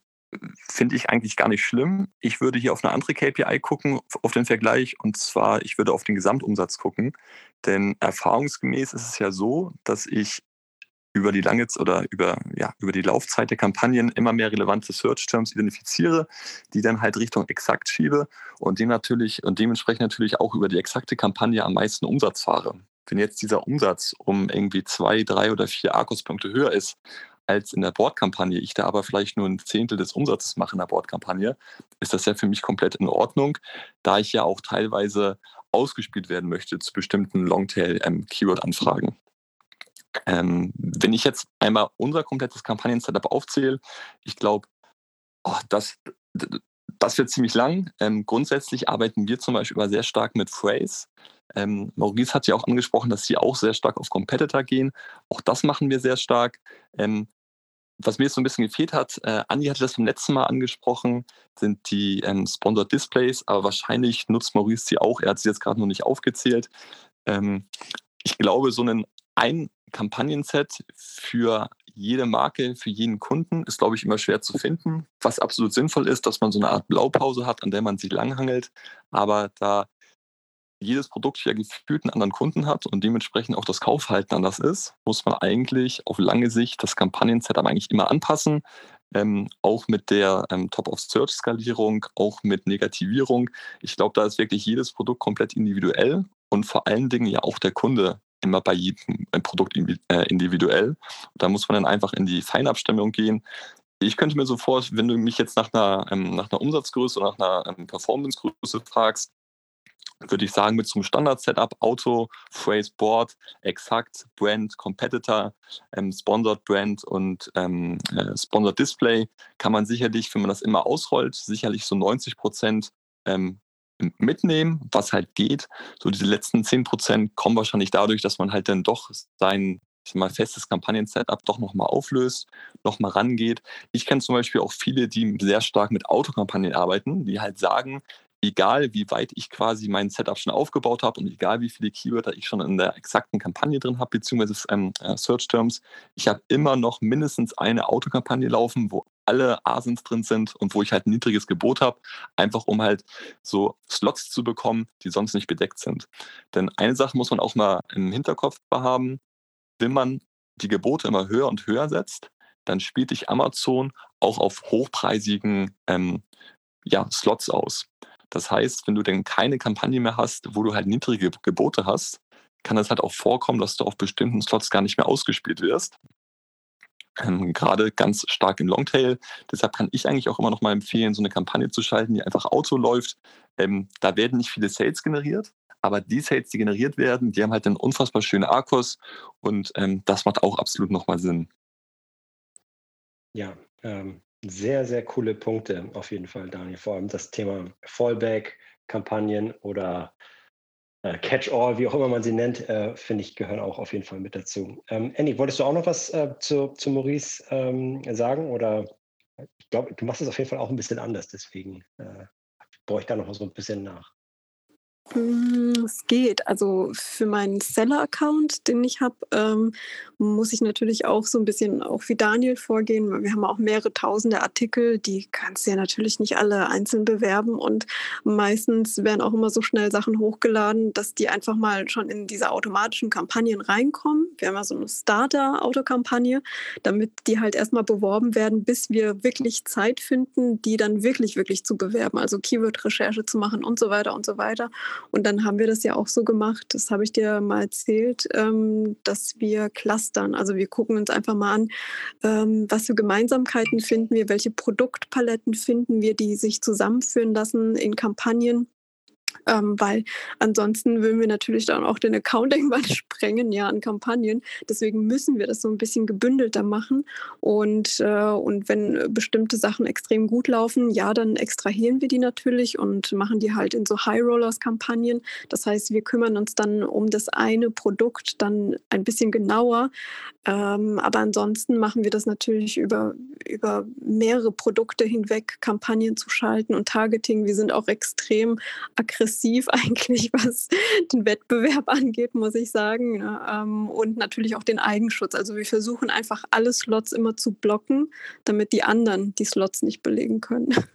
Finde ich eigentlich gar nicht schlimm. Ich würde hier auf eine andere KPI gucken, auf den Vergleich, und zwar, ich würde auf den Gesamtumsatz gucken. Denn erfahrungsgemäß ist es ja so, dass ich über die lange oder über, ja, über die Laufzeit der Kampagnen immer mehr relevante Search-Terms identifiziere, die dann halt Richtung exakt schiebe und dem natürlich und dementsprechend natürlich auch über die exakte Kampagne am meisten Umsatz fahre. Wenn jetzt dieser Umsatz um irgendwie zwei, drei oder vier Arkus-Punkte höher ist als in der Bordkampagne, ich da aber vielleicht nur ein Zehntel des Umsatzes mache in der Bordkampagne, ist das ja für mich komplett in Ordnung, da ich ja auch teilweise ausgespielt werden möchte zu bestimmten Longtail-Keyword-Anfragen. Ähm, wenn ich jetzt einmal unser komplettes Kampagnen-Setup aufzähle, ich glaube, oh, das, das wird ziemlich lang. Ähm, grundsätzlich arbeiten wir zum Beispiel sehr stark mit Phrase. Ähm, Maurice hat ja auch angesprochen, dass sie auch sehr stark auf Competitor gehen. Auch das machen wir sehr stark. Ähm, was mir jetzt so ein bisschen gefehlt hat, äh, Andi hatte das beim letzten Mal angesprochen, sind die ähm, Sponsored Displays, aber wahrscheinlich nutzt Maurice sie auch. Er hat sie jetzt gerade noch nicht aufgezählt. Ähm, ich glaube, so ein, ein Kampagnenset für jede Marke, für jeden Kunden ist, glaube ich, immer schwer zu finden. Was absolut sinnvoll ist, dass man so eine Art Blaupause hat, an der man sich langhangelt. Aber da jedes Produkt ja gefühlt einen anderen Kunden hat und dementsprechend auch das Kaufverhalten anders ist, muss man eigentlich auf lange Sicht das Kampagnen-Setup eigentlich immer anpassen. Ähm, auch mit der ähm, Top-of-Search-Skalierung, auch mit Negativierung. Ich glaube, da ist wirklich jedes Produkt komplett individuell und vor allen Dingen ja auch der Kunde immer bei jedem äh, Produkt äh, individuell. Da muss man dann einfach in die Feinabstimmung gehen. Ich könnte mir so vorstellen, wenn du mich jetzt nach einer, ähm, nach einer Umsatzgröße oder nach einer Performancegröße fragst, würde ich sagen, mit so einem Standard-Setup, Auto, Phrase Board, Exakt, Brand, Competitor, ähm, Sponsored Brand und ähm, äh, Sponsored Display, kann man sicherlich, wenn man das immer ausrollt, sicherlich so 90 Prozent ähm, mitnehmen, was halt geht. So diese letzten 10 Prozent kommen wahrscheinlich dadurch, dass man halt dann doch sein ich mal, festes Kampagnen-Setup doch nochmal auflöst, nochmal rangeht. Ich kenne zum Beispiel auch viele, die sehr stark mit Autokampagnen arbeiten, die halt sagen, egal wie weit ich quasi mein Setup schon aufgebaut habe und egal wie viele Keywörter ich schon in der exakten Kampagne drin habe, beziehungsweise ähm, äh, Search Terms, ich habe immer noch mindestens eine Autokampagne laufen, wo alle Asins drin sind und wo ich halt ein niedriges Gebot habe, einfach um halt so Slots zu bekommen, die sonst nicht bedeckt sind. Denn eine Sache muss man auch mal im Hinterkopf haben, wenn man die Gebote immer höher und höher setzt, dann spielt dich Amazon auch auf hochpreisigen ähm, ja, Slots aus. Das heißt, wenn du denn keine Kampagne mehr hast, wo du halt niedrige Gebote hast, kann es halt auch vorkommen, dass du auf bestimmten Slots gar nicht mehr ausgespielt wirst. Ähm, gerade ganz stark im Longtail. Deshalb kann ich eigentlich auch immer noch mal empfehlen, so eine Kampagne zu schalten, die einfach Auto läuft. Ähm, da werden nicht viele Sales generiert, aber die Sales, die generiert werden, die haben halt einen unfassbar schönen Arkos und ähm, das macht auch absolut nochmal Sinn. Ja, ähm, sehr, sehr coole Punkte auf jeden Fall, Daniel. Vor allem das Thema Fallback-Kampagnen oder äh, Catch-all, wie auch immer man sie nennt, äh, finde ich, gehören auch auf jeden Fall mit dazu. Ähm, Andy, wolltest du auch noch was äh, zu, zu Maurice ähm, sagen? Oder ich glaube, du machst es auf jeden Fall auch ein bisschen anders, deswegen äh, brauche ich da noch so ein bisschen nach. Hm, es geht. Also für meinen Seller-Account, den ich habe, ähm, muss ich natürlich auch so ein bisschen auch wie Daniel vorgehen. Wir haben auch mehrere tausende Artikel, die kannst du ja natürlich nicht alle einzeln bewerben und meistens werden auch immer so schnell Sachen hochgeladen, dass die einfach mal schon in diese automatischen Kampagnen reinkommen. Wir haben ja so eine Starter-Autokampagne, damit die halt erstmal beworben werden, bis wir wirklich Zeit finden, die dann wirklich, wirklich zu bewerben, also Keyword-Recherche zu machen und so weiter und so weiter. Und dann haben wir das ja auch so gemacht, das habe ich dir mal erzählt, ähm, dass wir clustern. Also wir gucken uns einfach mal an, ähm, was für Gemeinsamkeiten finden wir, welche Produktpaletten finden wir, die sich zusammenführen lassen in Kampagnen ähm, weil ansonsten würden wir natürlich dann auch den Account irgendwann sprengen, ja, an Kampagnen. Deswegen müssen wir das so ein bisschen gebündelter machen. Und, äh, und wenn bestimmte Sachen extrem gut laufen, ja, dann extrahieren wir die natürlich und machen die halt in so High-Rollers-Kampagnen. Das heißt, wir kümmern uns dann um das eine Produkt dann ein bisschen genauer. Ähm, aber ansonsten machen wir das natürlich über, über mehrere Produkte hinweg, Kampagnen zu schalten und Targeting. Wir sind auch extrem aggressiv aggressiv eigentlich, was den Wettbewerb angeht, muss ich sagen. Ne? Ähm, und natürlich auch den Eigenschutz. Also wir versuchen einfach alle Slots immer zu blocken, damit die anderen die Slots nicht belegen können.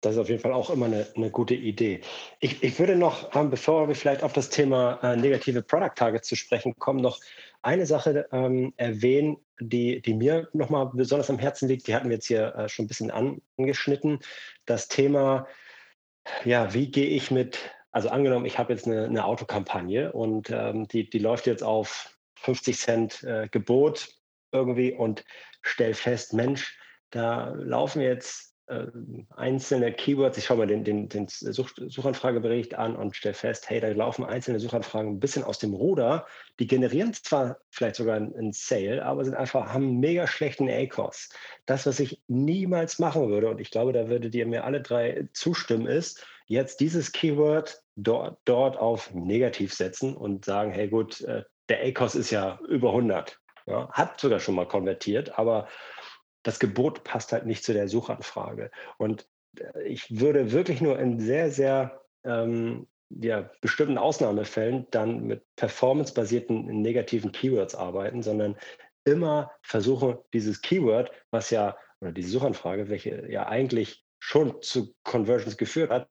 Das ist auf jeden Fall auch immer eine, eine gute Idee. Ich, ich würde noch, ähm, bevor wir vielleicht auf das Thema äh, negative Product Targets zu sprechen kommen, noch eine Sache ähm, erwähnen, die, die mir nochmal besonders am Herzen liegt. Die hatten wir jetzt hier äh, schon ein bisschen angeschnitten. Das Thema ja, wie gehe ich mit, also angenommen, ich habe jetzt eine, eine Autokampagne und ähm, die, die läuft jetzt auf 50 Cent äh, Gebot irgendwie und stell fest, Mensch, da laufen jetzt äh, einzelne Keywords, ich schaue mir den, den, den Such Suchanfragebericht an und stelle fest, hey, da laufen einzelne Suchanfragen ein bisschen aus dem Ruder. Die generieren zwar vielleicht sogar einen Sale, aber sind einfach, haben einen mega schlechten A-Kurs. Das, was ich niemals machen würde, und ich glaube, da würdet ihr mir alle drei zustimmen, ist, jetzt dieses Keyword dort, dort auf negativ setzen und sagen, hey gut, äh, der A-Kurs ist ja über 100. Ja, hat sogar schon mal konvertiert, aber das Gebot passt halt nicht zu der Suchanfrage. Und äh, ich würde wirklich nur in sehr, sehr ähm, ja, bestimmten Ausnahmefällen dann mit performancebasierten negativen Keywords arbeiten, sondern immer versuchen, dieses Keyword, was ja, oder diese Suchanfrage, welche ja eigentlich schon zu Conversions geführt hat,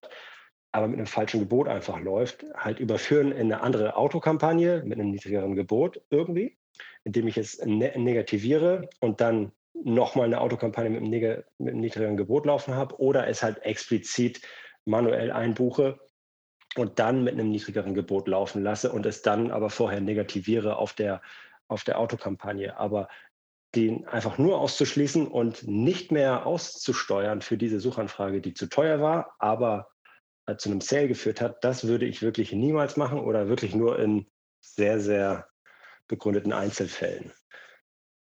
aber mit einem falschen Gebot einfach läuft, halt überführen in eine andere Autokampagne mit einem niedrigeren Gebot irgendwie, indem ich es ne negativiere und dann nochmal eine Autokampagne mit einem, mit einem niedrigeren Gebot laufen habe oder es halt explizit manuell einbuche und dann mit einem niedrigeren Gebot laufen lasse und es dann aber vorher negativiere auf der, auf der Autokampagne. Aber den einfach nur auszuschließen und nicht mehr auszusteuern für diese Suchanfrage, die zu teuer war, aber äh, zu einem Sale geführt hat, das würde ich wirklich niemals machen oder wirklich nur in sehr, sehr begründeten Einzelfällen.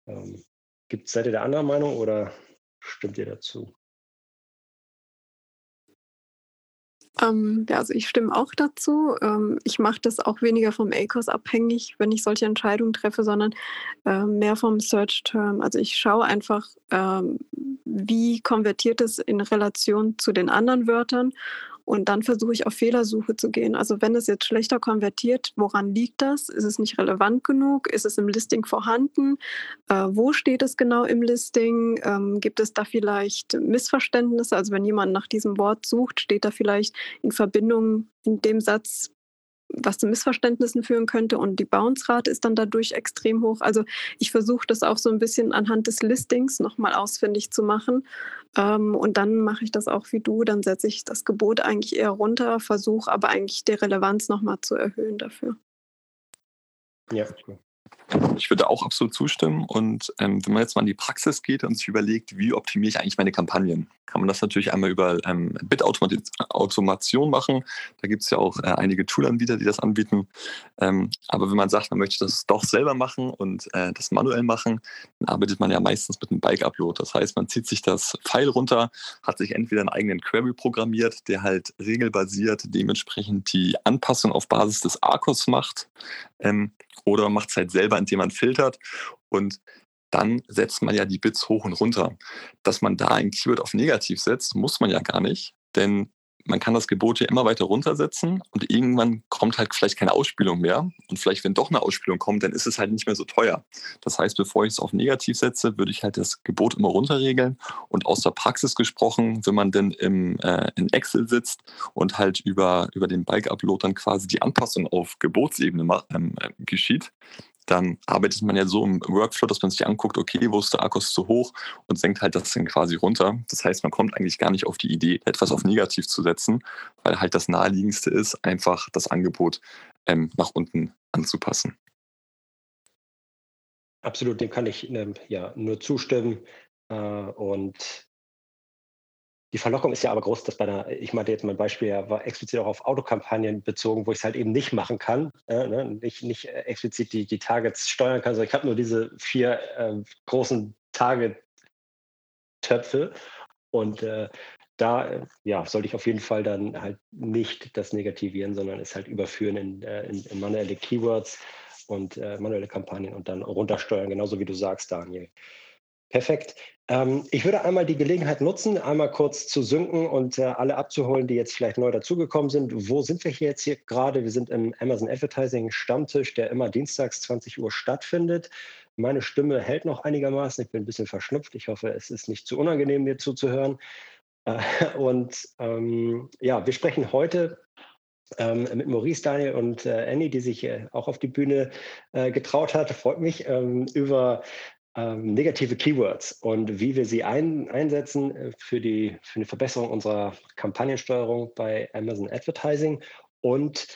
Ähm, Gibt, seid ihr der anderer Meinung oder stimmt ihr dazu? Ähm, ja, also ich stimme auch dazu. Ähm, ich mache das auch weniger vom ACOS abhängig, wenn ich solche Entscheidungen treffe, sondern äh, mehr vom Search Term. Also ich schaue einfach, ähm, wie konvertiert es in Relation zu den anderen Wörtern und dann versuche ich auf Fehlersuche zu gehen. Also wenn es jetzt schlechter konvertiert, woran liegt das? Ist es nicht relevant genug? Ist es im Listing vorhanden? Äh, wo steht es genau im Listing? Ähm, gibt es da vielleicht Missverständnisse? Also wenn jemand nach diesem Wort sucht, steht da vielleicht in Verbindung in dem Satz was zu Missverständnissen führen könnte und die Bounce-Rate ist dann dadurch extrem hoch. Also ich versuche das auch so ein bisschen anhand des Listings nochmal ausfindig zu machen ähm, und dann mache ich das auch wie du, dann setze ich das Gebot eigentlich eher runter, versuche aber eigentlich die Relevanz nochmal zu erhöhen dafür. Ja, ich würde auch absolut zustimmen. Und ähm, wenn man jetzt mal in die Praxis geht und sich überlegt, wie optimiere ich eigentlich meine Kampagnen, kann man das natürlich einmal über ähm, Bit-Automation machen. Da gibt es ja auch äh, einige Toolanbieter, die das anbieten. Ähm, aber wenn man sagt, man möchte das doch selber machen und äh, das manuell machen, dann arbeitet man ja meistens mit einem Bike-Upload. Das heißt, man zieht sich das File runter, hat sich entweder einen eigenen Query programmiert, der halt regelbasiert dementsprechend die Anpassung auf Basis des Arcos macht. Ähm, oder macht es halt selber, indem man filtert. Und dann setzt man ja die Bits hoch und runter. Dass man da ein Keyword auf negativ setzt, muss man ja gar nicht, denn man kann das Gebot ja immer weiter runtersetzen und irgendwann kommt halt vielleicht keine Ausspielung mehr. Und vielleicht, wenn doch eine Ausspielung kommt, dann ist es halt nicht mehr so teuer. Das heißt, bevor ich es auf negativ setze, würde ich halt das Gebot immer runterregeln. Und aus der Praxis gesprochen, wenn man denn im, äh, in Excel sitzt und halt über, über den Bike-Upload dann quasi die Anpassung auf Gebotsebene ähm, äh, geschieht, dann arbeitet man ja so im Workflow, dass man sich anguckt, okay, wo ist der Akkus zu hoch und senkt halt das dann quasi runter. Das heißt, man kommt eigentlich gar nicht auf die Idee, etwas auf negativ zu setzen, weil halt das naheliegendste ist, einfach das Angebot ähm, nach unten anzupassen. Absolut, dem kann ich ähm, ja nur zustimmen. Äh, und die Verlockung ist ja aber groß, dass bei einer, ich meinte jetzt mein Beispiel war explizit auch auf Autokampagnen bezogen, wo ich es halt eben nicht machen kann, äh, ne? nicht, nicht äh, explizit die, die Targets steuern kann, sondern ich habe nur diese vier äh, großen Target-Töpfe und äh, da äh, ja, sollte ich auf jeden Fall dann halt nicht das negativieren, sondern es halt überführen in, äh, in, in manuelle Keywords und manuelle Kampagnen und dann runtersteuern, genauso wie du sagst, Daniel. Perfekt. Ähm, ich würde einmal die Gelegenheit nutzen, einmal kurz zu synken und äh, alle abzuholen, die jetzt vielleicht neu dazugekommen sind. Wo sind wir hier jetzt hier gerade? Wir sind im Amazon Advertising Stammtisch, der immer dienstags 20 Uhr stattfindet. Meine Stimme hält noch einigermaßen. Ich bin ein bisschen verschnupft. Ich hoffe, es ist nicht zu unangenehm, mir zuzuhören. Äh, und ähm, ja, wir sprechen heute ähm, mit Maurice, Daniel und äh, Annie, die sich äh, auch auf die Bühne äh, getraut hat. Freut mich ähm, über ähm, negative Keywords und wie wir sie ein, einsetzen äh, für die, für eine Verbesserung unserer Kampagnensteuerung bei Amazon Advertising und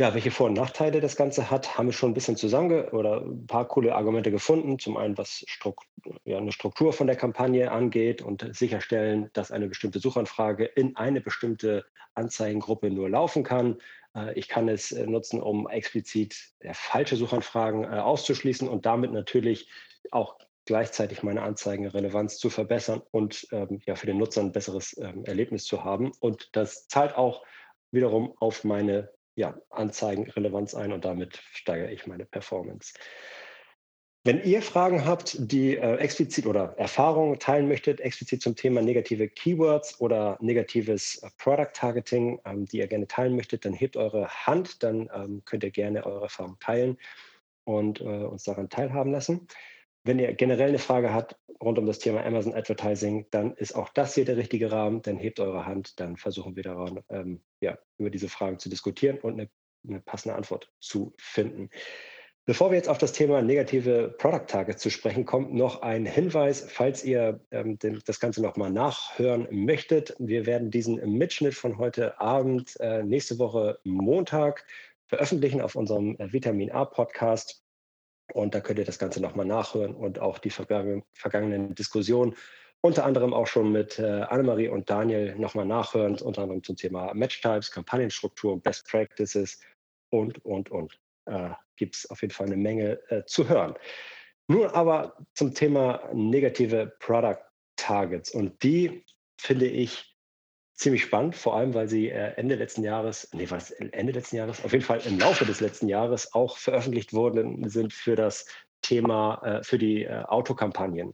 Ja, welche Vor- und Nachteile das Ganze hat, haben wir schon ein bisschen zusammen oder ein paar coole Argumente gefunden. Zum einen, was Strukt ja, eine Struktur von der Kampagne angeht und sicherstellen, dass eine bestimmte Suchanfrage in eine bestimmte Anzeigengruppe nur laufen kann. Äh, ich kann es äh, nutzen, um explizit ja, falsche Suchanfragen auszuschließen und damit natürlich auch gleichzeitig meine Anzeigenrelevanz zu verbessern und ähm, ja, für den Nutzer ein besseres ähm, Erlebnis zu haben. Und das zahlt auch wiederum auf meine ja, Anzeigenrelevanz ein und damit steigere ich meine Performance. Wenn ihr Fragen habt, die äh, explizit oder Erfahrungen teilen möchtet, explizit zum Thema negative Keywords oder negatives äh, Product Targeting, ähm, die ihr gerne teilen möchtet, dann hebt eure Hand, dann ähm, könnt ihr gerne eure Erfahrung teilen und äh, uns daran teilhaben lassen. Wenn ihr generell eine Frage habt rund um das Thema Amazon Advertising, dann ist auch das hier der richtige Rahmen. Dann hebt eure Hand, dann versuchen wir daran, ähm, ja, über diese Fragen zu diskutieren und eine, eine, passende Antwort zu finden. Bevor wir jetzt auf das Thema negative Product Targets zu sprechen kommen, noch ein Hinweis, falls ihr ähm, den, das Ganze nochmal nachhören möchtet. Wir werden diesen Mitschnitt von heute Abend, äh, nächste Woche Montag veröffentlichen auf unserem äh, Vitamin A Podcast. Und da könnt ihr das Ganze nochmal nachhören und auch die vergangenen Diskussionen, unter anderem auch schon mit äh, Annemarie und Daniel nochmal nachhören, unter anderem zum Thema Matchtypes, Kampagnenstruktur, Best Practices und, und, und. Äh, Gibt es auf jeden Fall eine Menge äh, zu hören. Nun aber zum Thema negative Product Targets. Und die finde ich ziemlich spannend, vor allem weil sie äh, Ende letzten Jahres, nee, was Ende letzten Jahres, auf jeden Fall im Laufe des letzten Jahres auch veröffentlicht worden sind für das Thema, äh, für die äh, Autokampagnen.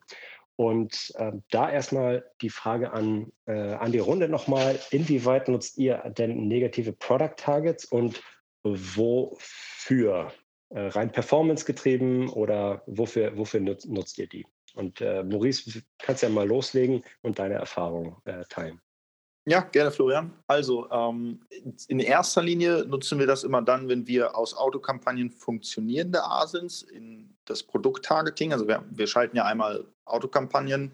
Und äh, da erstmal die Frage an, äh, an die Runde nochmal, inwieweit nutzt ihr denn negative Product Targets und wofür? Äh, rein performance getrieben oder wofür, wofür nutzt, nutzt ihr die? Und Maurice, kannst ja mal loslegen und deine Erfahrungen teilen. Ja, gerne, Florian. Also ähm, in erster Linie nutzen wir das immer dann, wenn wir aus Autokampagnen funktionierende ASINs in das Produkttargeting, also wir, wir schalten ja einmal Autokampagnen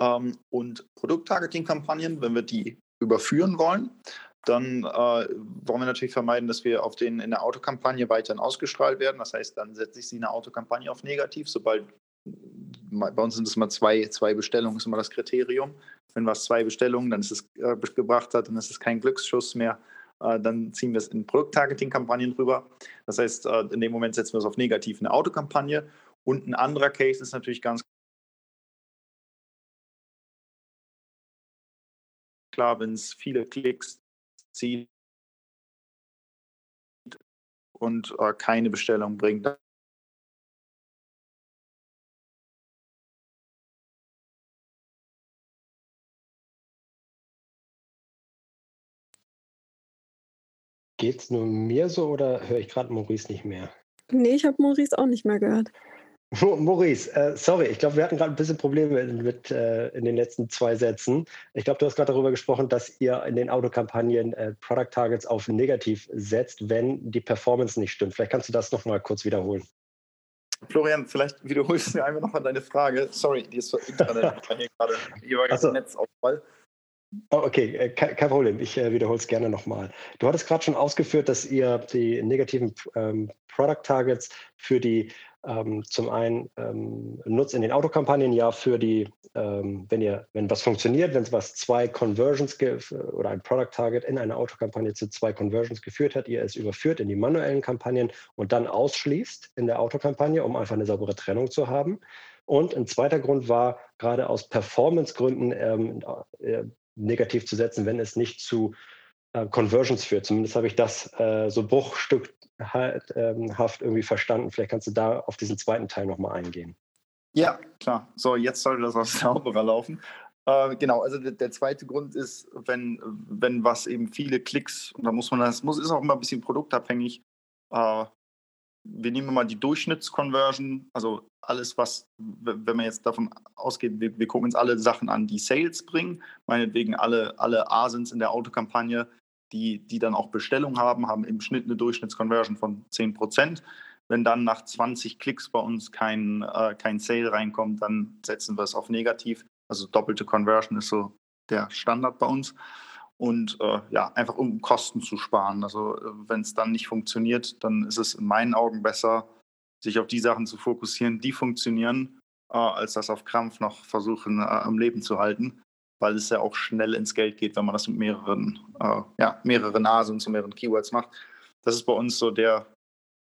ähm, und Produkttargeting-Kampagnen, wenn wir die überführen wollen, dann äh, wollen wir natürlich vermeiden, dass wir auf den in der Autokampagne weiterhin ausgestrahlt werden. Das heißt, dann setze ich sie in der Autokampagne auf negativ, sobald bei uns sind es immer zwei, zwei Bestellungen, ist immer das Kriterium. Wenn was zwei Bestellungen, dann ist es äh, gebracht hat, dann ist es kein Glücksschuss mehr. Äh, dann ziehen wir es in Produkttargeting-Kampagnen rüber. Das heißt, äh, in dem Moment setzen wir es auf negativ in eine Autokampagne. Und ein anderer Case ist natürlich ganz klar, wenn es viele Klicks zieht und äh, keine Bestellung bringt, Geht es nur mir so oder höre ich gerade Maurice nicht mehr? Nee, ich habe Maurice auch nicht mehr gehört. Maurice, äh, sorry, ich glaube, wir hatten gerade ein bisschen Probleme mit, äh, in den letzten zwei Sätzen. Ich glaube, du hast gerade darüber gesprochen, dass ihr in den Autokampagnen äh, Product Targets auf negativ setzt, wenn die Performance nicht stimmt. Vielleicht kannst du das noch mal kurz wiederholen. Florian, vielleicht wiederholst du mir einfach nochmal deine Frage. Sorry, die ist so gerade. Hier war gerade Netzausfall. Oh, okay, äh, kein, Problem. Ich äh, wiederhole es gerne nochmal. Du hattest gerade schon ausgeführt, dass ihr die negativen ähm, Product Targets für die ähm, zum einen ähm, nutzt in den Autokampagnen ja für die, ähm, wenn ihr, wenn was funktioniert, wenn es was zwei Conversions oder ein Product Target in einer Autokampagne zu zwei Conversions geführt hat, ihr es überführt in die manuellen Kampagnen und dann ausschließt in der Autokampagne, um einfach eine saubere Trennung zu haben. Und ein zweiter Grund war gerade aus Performance-Gründen ähm, äh, negativ zu setzen, wenn es nicht zu äh, Conversions führt. Zumindest habe ich das äh, so bruchstückhaft ähm, irgendwie verstanden. Vielleicht kannst du da auf diesen zweiten Teil nochmal eingehen. Ja, klar. So, jetzt sollte das auch sauberer laufen. Äh, genau, also der, der, zweite Grund ist, wenn, wenn was eben viele Klicks, und da muss man das, muss, ist auch immer ein bisschen produktabhängig, äh, wir nehmen mal die Durchschnittsconversion, also alles, was, wenn man jetzt davon ausgeht, wir, wir, gucken uns alle Sachen an, die Sales bringen, meinetwegen alle, alle Asins in der Autokampagne, die, die dann auch Bestellung haben, haben im Schnitt eine Durchschnittsconversion von 10%. Wenn dann nach 20 Klicks bei uns kein, äh, kein Sale reinkommt, dann setzen wir es auf negativ. Also doppelte Conversion ist so der Standard bei uns. Und äh, ja, einfach um Kosten zu sparen. Also äh, wenn es dann nicht funktioniert, dann ist es in meinen Augen besser, sich auf die Sachen zu fokussieren, die funktionieren, äh, als das auf Krampf noch versuchen äh, am Leben zu halten, weil es ja auch schnell ins Geld geht, wenn man das mit mehreren, äh, ja, mehreren Nasen zu mehreren Keywords macht. Das ist bei uns so der,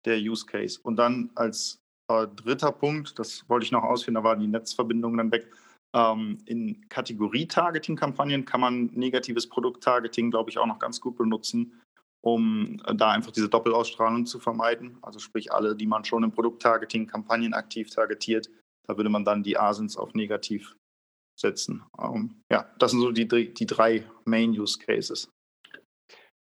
der Use Case. Und dann als äh, dritter Punkt, das wollte ich noch ausführen, da war die Netzverbindung dann weg. Ähm, in Kategorie-Targeting-Kampagnen kann man negatives Produkt-Targeting, glaube ich, auch noch ganz gut benutzen, um äh, da einfach diese Doppelausstrahlung zu vermeiden. Also sprich alle, die man schon im Produkt-Targeting-Kampagnen aktiv targetiert, da würde man dann die Asins auf negativ setzen. Ähm, ja, das sind so die, die drei Main-Use-Cases.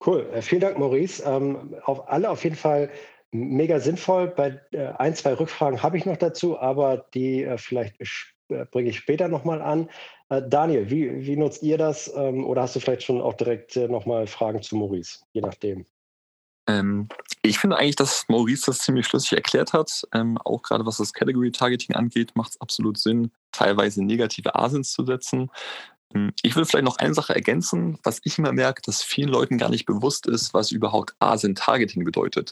Cool, äh, vielen Dank, Maurice. Ähm, auf alle auf jeden Fall mega sinnvoll. Bei äh, ein, zwei Rückfragen habe ich noch dazu, aber die äh, vielleicht äh, bringe ich später nochmal an. Äh, Daniel, wie, wie nutzt ihr das? Ähm, oder hast du vielleicht schon auch direkt äh, nochmal Fragen zu Maurice, je nachdem? Ähm, ich finde eigentlich, dass Maurice das ziemlich schlüssig erklärt hat. Ähm, auch gerade was das Category Targeting angeht, macht es absolut Sinn, teilweise negative Asins zu setzen. Ähm, ich will vielleicht noch eine Sache ergänzen, was ich immer merke, dass vielen Leuten gar nicht bewusst ist, was überhaupt Asin Targeting bedeutet.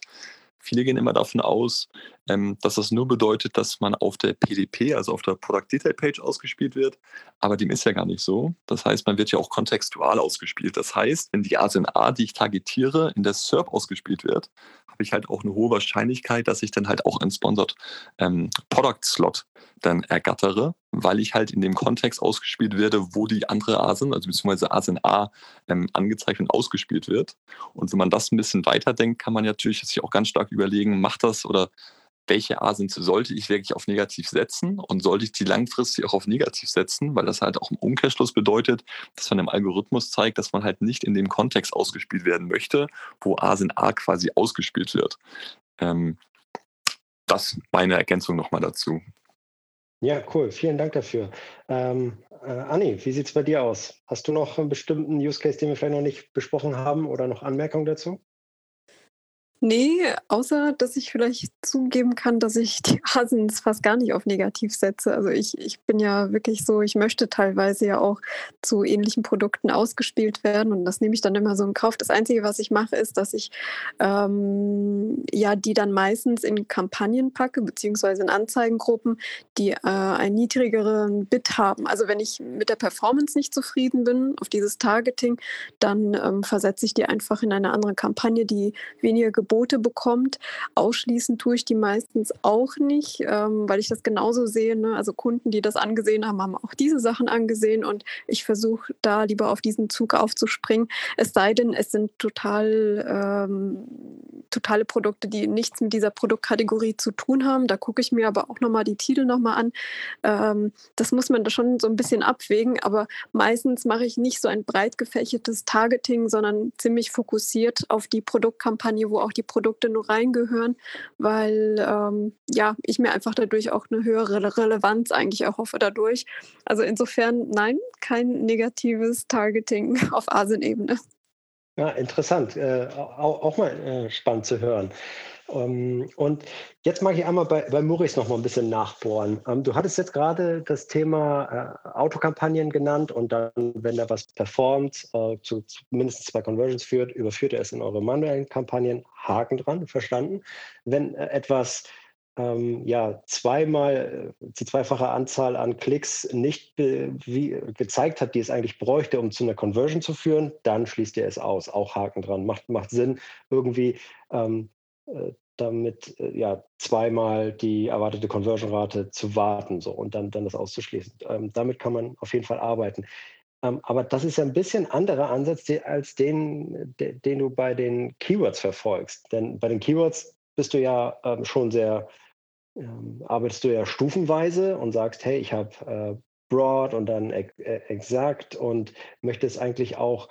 Viele gehen immer davon aus, ähm, dass das nur bedeutet, dass man auf der PDP, also auf der Product Detail Page ausgespielt wird. Aber dem ist ja gar nicht so. Das heißt, man wird ja auch kontextual ausgespielt. Das heißt, wenn die A, die ich targetiere, in der SERP ausgespielt wird, habe ich halt auch eine hohe Wahrscheinlichkeit, dass ich dann halt auch einen Sponsored ähm, Product Slot dann ergattere, weil ich halt in dem Kontext ausgespielt werde, wo die andere ASIN, also beziehungsweise ASIN A, ähm, angezeigt und ausgespielt wird. Und wenn man das ein bisschen weiterdenkt, kann man natürlich sich auch ganz stark überlegen, macht das oder welche Asins sollte ich wirklich auf negativ setzen und sollte ich die langfristig auch auf negativ setzen, weil das halt auch im Umkehrschluss bedeutet, dass man im Algorithmus zeigt, dass man halt nicht in dem Kontext ausgespielt werden möchte, wo Asin A quasi ausgespielt wird. Ähm, das meine Ergänzung nochmal dazu. Ja, cool. Vielen Dank dafür. Ähm, äh, Anni, wie sieht es bei dir aus? Hast du noch einen bestimmten Use Case, den wir vielleicht noch nicht besprochen haben oder noch Anmerkungen dazu? Nee, außer dass ich vielleicht zugeben kann, dass ich die Asens fast gar nicht auf negativ setze. Also ich, ich bin ja wirklich so, ich möchte teilweise ja auch zu ähnlichen Produkten ausgespielt werden und das nehme ich dann immer so in Kauf. Das Einzige, was ich mache, ist, dass ich ähm, ja die dann meistens in Kampagnen packe, beziehungsweise in Anzeigengruppen, die äh, einen niedrigeren Bit haben. Also wenn ich mit der Performance nicht zufrieden bin auf dieses Targeting, dann ähm, versetze ich die einfach in eine andere Kampagne, die weniger Gebote bekommt. Ausschließen tue ich die meistens auch nicht, ähm, weil ich das genauso sehe. Ne? Also Kunden, die das angesehen haben, haben auch diese Sachen angesehen und ich versuche da lieber auf diesen Zug aufzuspringen. Es sei denn, es sind total ähm, totale Produkte, die nichts mit dieser Produktkategorie zu tun haben. Da gucke ich mir aber auch nochmal die Titel nochmal an. Ähm, das muss man da schon so ein bisschen abwägen, aber meistens mache ich nicht so ein breit gefächertes Targeting, sondern ziemlich fokussiert auf die Produktkampagne, wo auch die Produkte nur reingehören, weil ähm, ja, ich mir einfach dadurch auch eine höhere Relevanz eigentlich erhoffe dadurch. Also insofern, nein, kein negatives Targeting auf Asien-Ebene. Ja, interessant. Äh, auch, auch, mal äh, spannend zu hören. Ähm, und jetzt mag ich einmal bei, bei Maurice noch mal ein bisschen nachbohren. Ähm, du hattest jetzt gerade das Thema äh, Autokampagnen genannt und dann, wenn da was performt, äh, zu, zu mindestens zwei Conversions führt, überführt er es in eure manuellen Kampagnen. Haken dran, verstanden. Wenn äh, etwas ähm, ja, zweimal äh, die zweifache Anzahl an Klicks nicht wie, gezeigt hat, die es eigentlich bräuchte, um zu einer Conversion zu führen, dann schließt ihr es aus. Auch Haken dran. Macht, macht Sinn, irgendwie ähm, äh, damit äh, ja zweimal die erwartete Conversion-Rate zu warten so, und dann, dann das auszuschließen. Ähm, damit kann man auf jeden Fall arbeiten. Ähm, aber das ist ja ein bisschen anderer Ansatz als den, de, den du bei den Keywords verfolgst. Denn bei den Keywords bist du ja ähm, schon sehr, ähm, arbeitest du ja stufenweise und sagst, hey, ich habe äh, broad und dann e exakt und möchtest eigentlich auch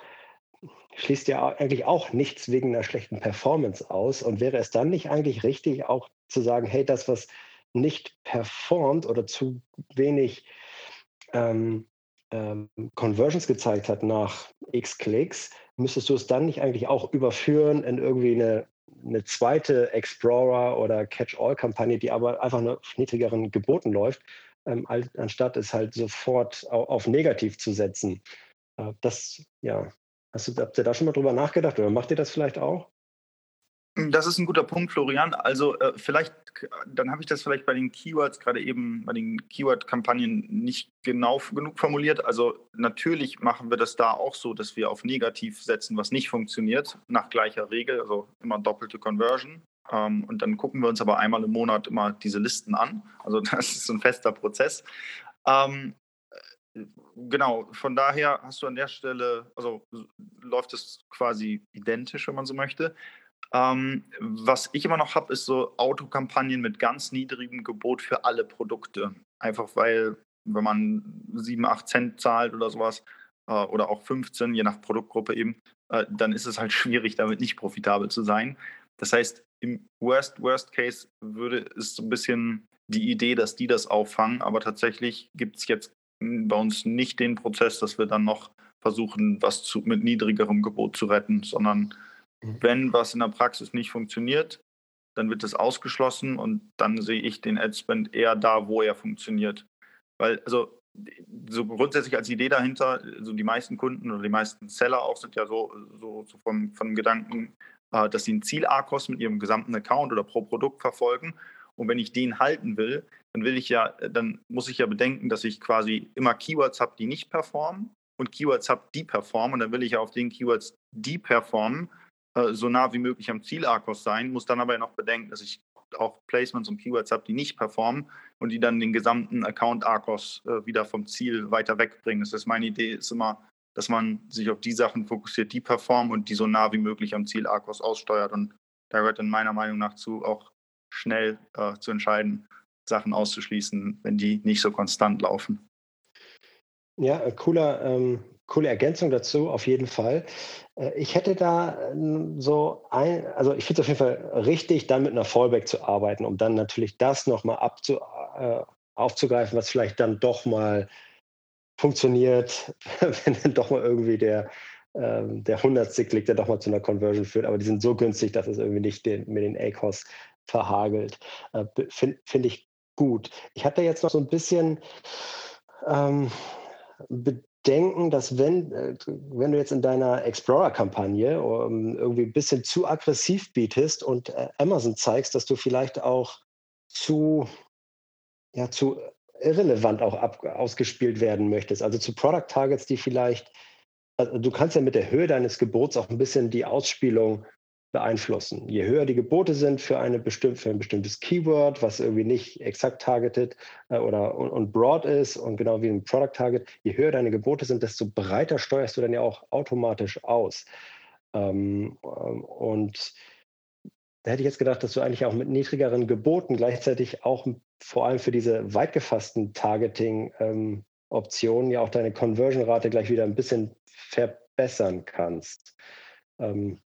schließt ja eigentlich auch nichts wegen einer schlechten Performance aus. Und wäre es dann nicht eigentlich richtig, auch zu sagen, hey, das, was nicht performt oder zu wenig ähm, ähm, Conversions gezeigt hat nach x Klicks, müsstest du es dann nicht eigentlich auch überführen in irgendwie eine, eine zweite Explorer oder Catch-all-Kampagne, die aber einfach nur auf niedrigeren Geboten läuft, ähm, anstatt es halt sofort auf, negativ zu setzen. Äh, das, ja, Hast du, habt ihr da schon mal drüber nachgedacht oder macht ihr das vielleicht auch? Das ist ein guter Punkt, Florian. Also äh, vielleicht, dann habe ich das vielleicht bei den Keywords gerade eben bei den Keyword-Kampagnen nicht genau genug formuliert. Also natürlich machen wir das da auch so, dass wir auf Negativ setzen, was nicht funktioniert, nach gleicher Regel, also immer doppelte Conversion. Ähm, und dann gucken wir uns aber einmal im Monat immer diese Listen an. Also das ist ein fester Prozess. Ähm, genau, von daher hast du an der Stelle, also läuft es quasi identisch, wenn man so möchte. Ähm, was ich immer noch habe, ist so Autokampagnen mit ganz niedrigem Gebot für alle Produkte. Einfach weil, wenn man 7, 8 Cent zahlt oder sowas, äh, oder auch 15, je nach Produktgruppe eben, äh, dann ist es halt schwierig, damit nicht profitabel zu sein. Das heißt, im Worst, Worst Case würde es so ein bisschen die Idee, dass die das auffangen, aber tatsächlich gibt es jetzt bei uns nicht den Prozess, dass wir dann noch versuchen, was zu, mit niedrigerem Gebot zu retten, sondern Mhm. Wenn was in der Praxis nicht funktioniert, dann wird das ausgeschlossen und dann sehe ich den Adspend eher da, wo er funktioniert. Weil, also so grundsätzlich als Idee dahinter, so die meisten Kunden oder die meisten Seller auch sind ja so, so, so vom, vom Gedanken, äh, dass sie ein Ziel-ARKOS mit ihrem gesamten Account oder pro Produkt verfolgen. Und wenn ich den halten will, dann will ich ja, dann muss ich ja bedenken, dass ich quasi immer Keywords habe, die nicht performen und Keywords habe, die performen. Und dann will ich ja auf den Keywords, die performen, äh, so nah wie möglich am Ziel-Arkos sein, muss dann aber ja noch bedenken, dass ich auch Placements und Keywords habe, die nicht performen und die dann den gesamten Account-Arkos äh, wieder vom Ziel weiter wegbringen. Das heißt, meine Idee ist immer, dass man sich auf die Sachen fokussiert, die performen und die so nah wie möglich am Ziel Arkos aussteuert. Und da gehört dann meiner Meinung nach zu, auch schnell äh, zu entscheiden, Sachen auszuschließen, wenn die nicht so konstant laufen. Ja, äh, cooler, ähm, coole Ergänzung dazu, auf jeden Fall. Äh, ich hätte da ähm, so ein, also ich finde es auf jeden Fall richtig, dann mit einer Fallback zu arbeiten, um dann natürlich das nochmal abzu, äh, aufzugreifen, was vielleicht dann doch mal funktioniert, wenn dann doch mal irgendwie der, äh, der hundertste Klick, der doch mal zu einer Conversion führt. Aber die sind so günstig, dass es irgendwie nicht den, mit den ACOS verhagelt. Äh, Finde find ich gut. Ich hatte jetzt noch so ein bisschen ähm, denken, dass wenn, äh, wenn du jetzt in deiner Explorer-Kampagne um, irgendwie ein bisschen zu aggressiv bietest und äh, Amazon zeigst, dass du vielleicht auch zu, ja, zu irrelevant auch ab, ausgespielt werden möchtest. Also zu Product Targets, die vielleicht, also du kannst ja mit der Höhe deines Gebots auch ein bisschen die Ausspielung beeinflussen. Je höher die Gebote sind für, eine bestimm für ein bestimmtes Keyword, was irgendwie nicht exakt targeted äh, oder und, und, broad ist und genau wie ein Product Target, je höher deine Gebote sind, desto breiter steuerst du dann ja auch automatisch aus. Ähm, ähm, und da hätte ich jetzt gedacht, dass du eigentlich auch mit niedrigeren Geboten gleichzeitig auch vor allem für diese weit gefassten Targeting-Optionen ähm, ja auch deine Conversion-Rate gleich wieder ein bisschen verbessern kannst. Ähm,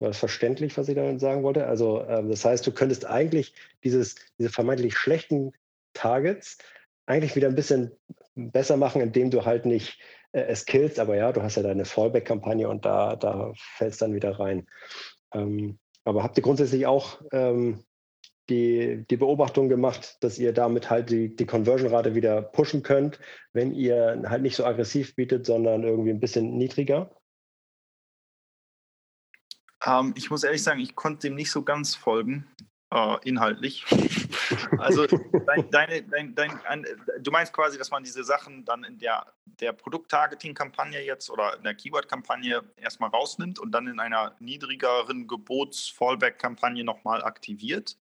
war das verständlich, was ich damit sagen wollte? Also ähm, das heißt, du könntest eigentlich dieses, diese vermeintlich schlechten Targets eigentlich wieder ein bisschen besser machen, indem du halt nicht äh, es killst, aber ja, du hast ja deine Fallback-Kampagne und da, da fällst dann wieder rein. Ähm, aber habt ihr grundsätzlich auch ähm, die, die Beobachtung gemacht, dass ihr damit halt die, die Conversion-Rate wieder pushen könnt, wenn ihr halt nicht so aggressiv bietet, sondern irgendwie ein bisschen niedriger? Ähm, ich muss ehrlich sagen, ich konnte dem nicht so ganz folgen, äh, inhaltlich. also dein, deine, dein, dein, ein, du meinst quasi, dass man diese Sachen dann in der, der Produkt-Targeting-Kampagne jetzt oder in der Keyword-Kampagne erstmal rausnimmt und dann in einer niedrigeren Gebots-Fallback-Kampagne nochmal aktiviert?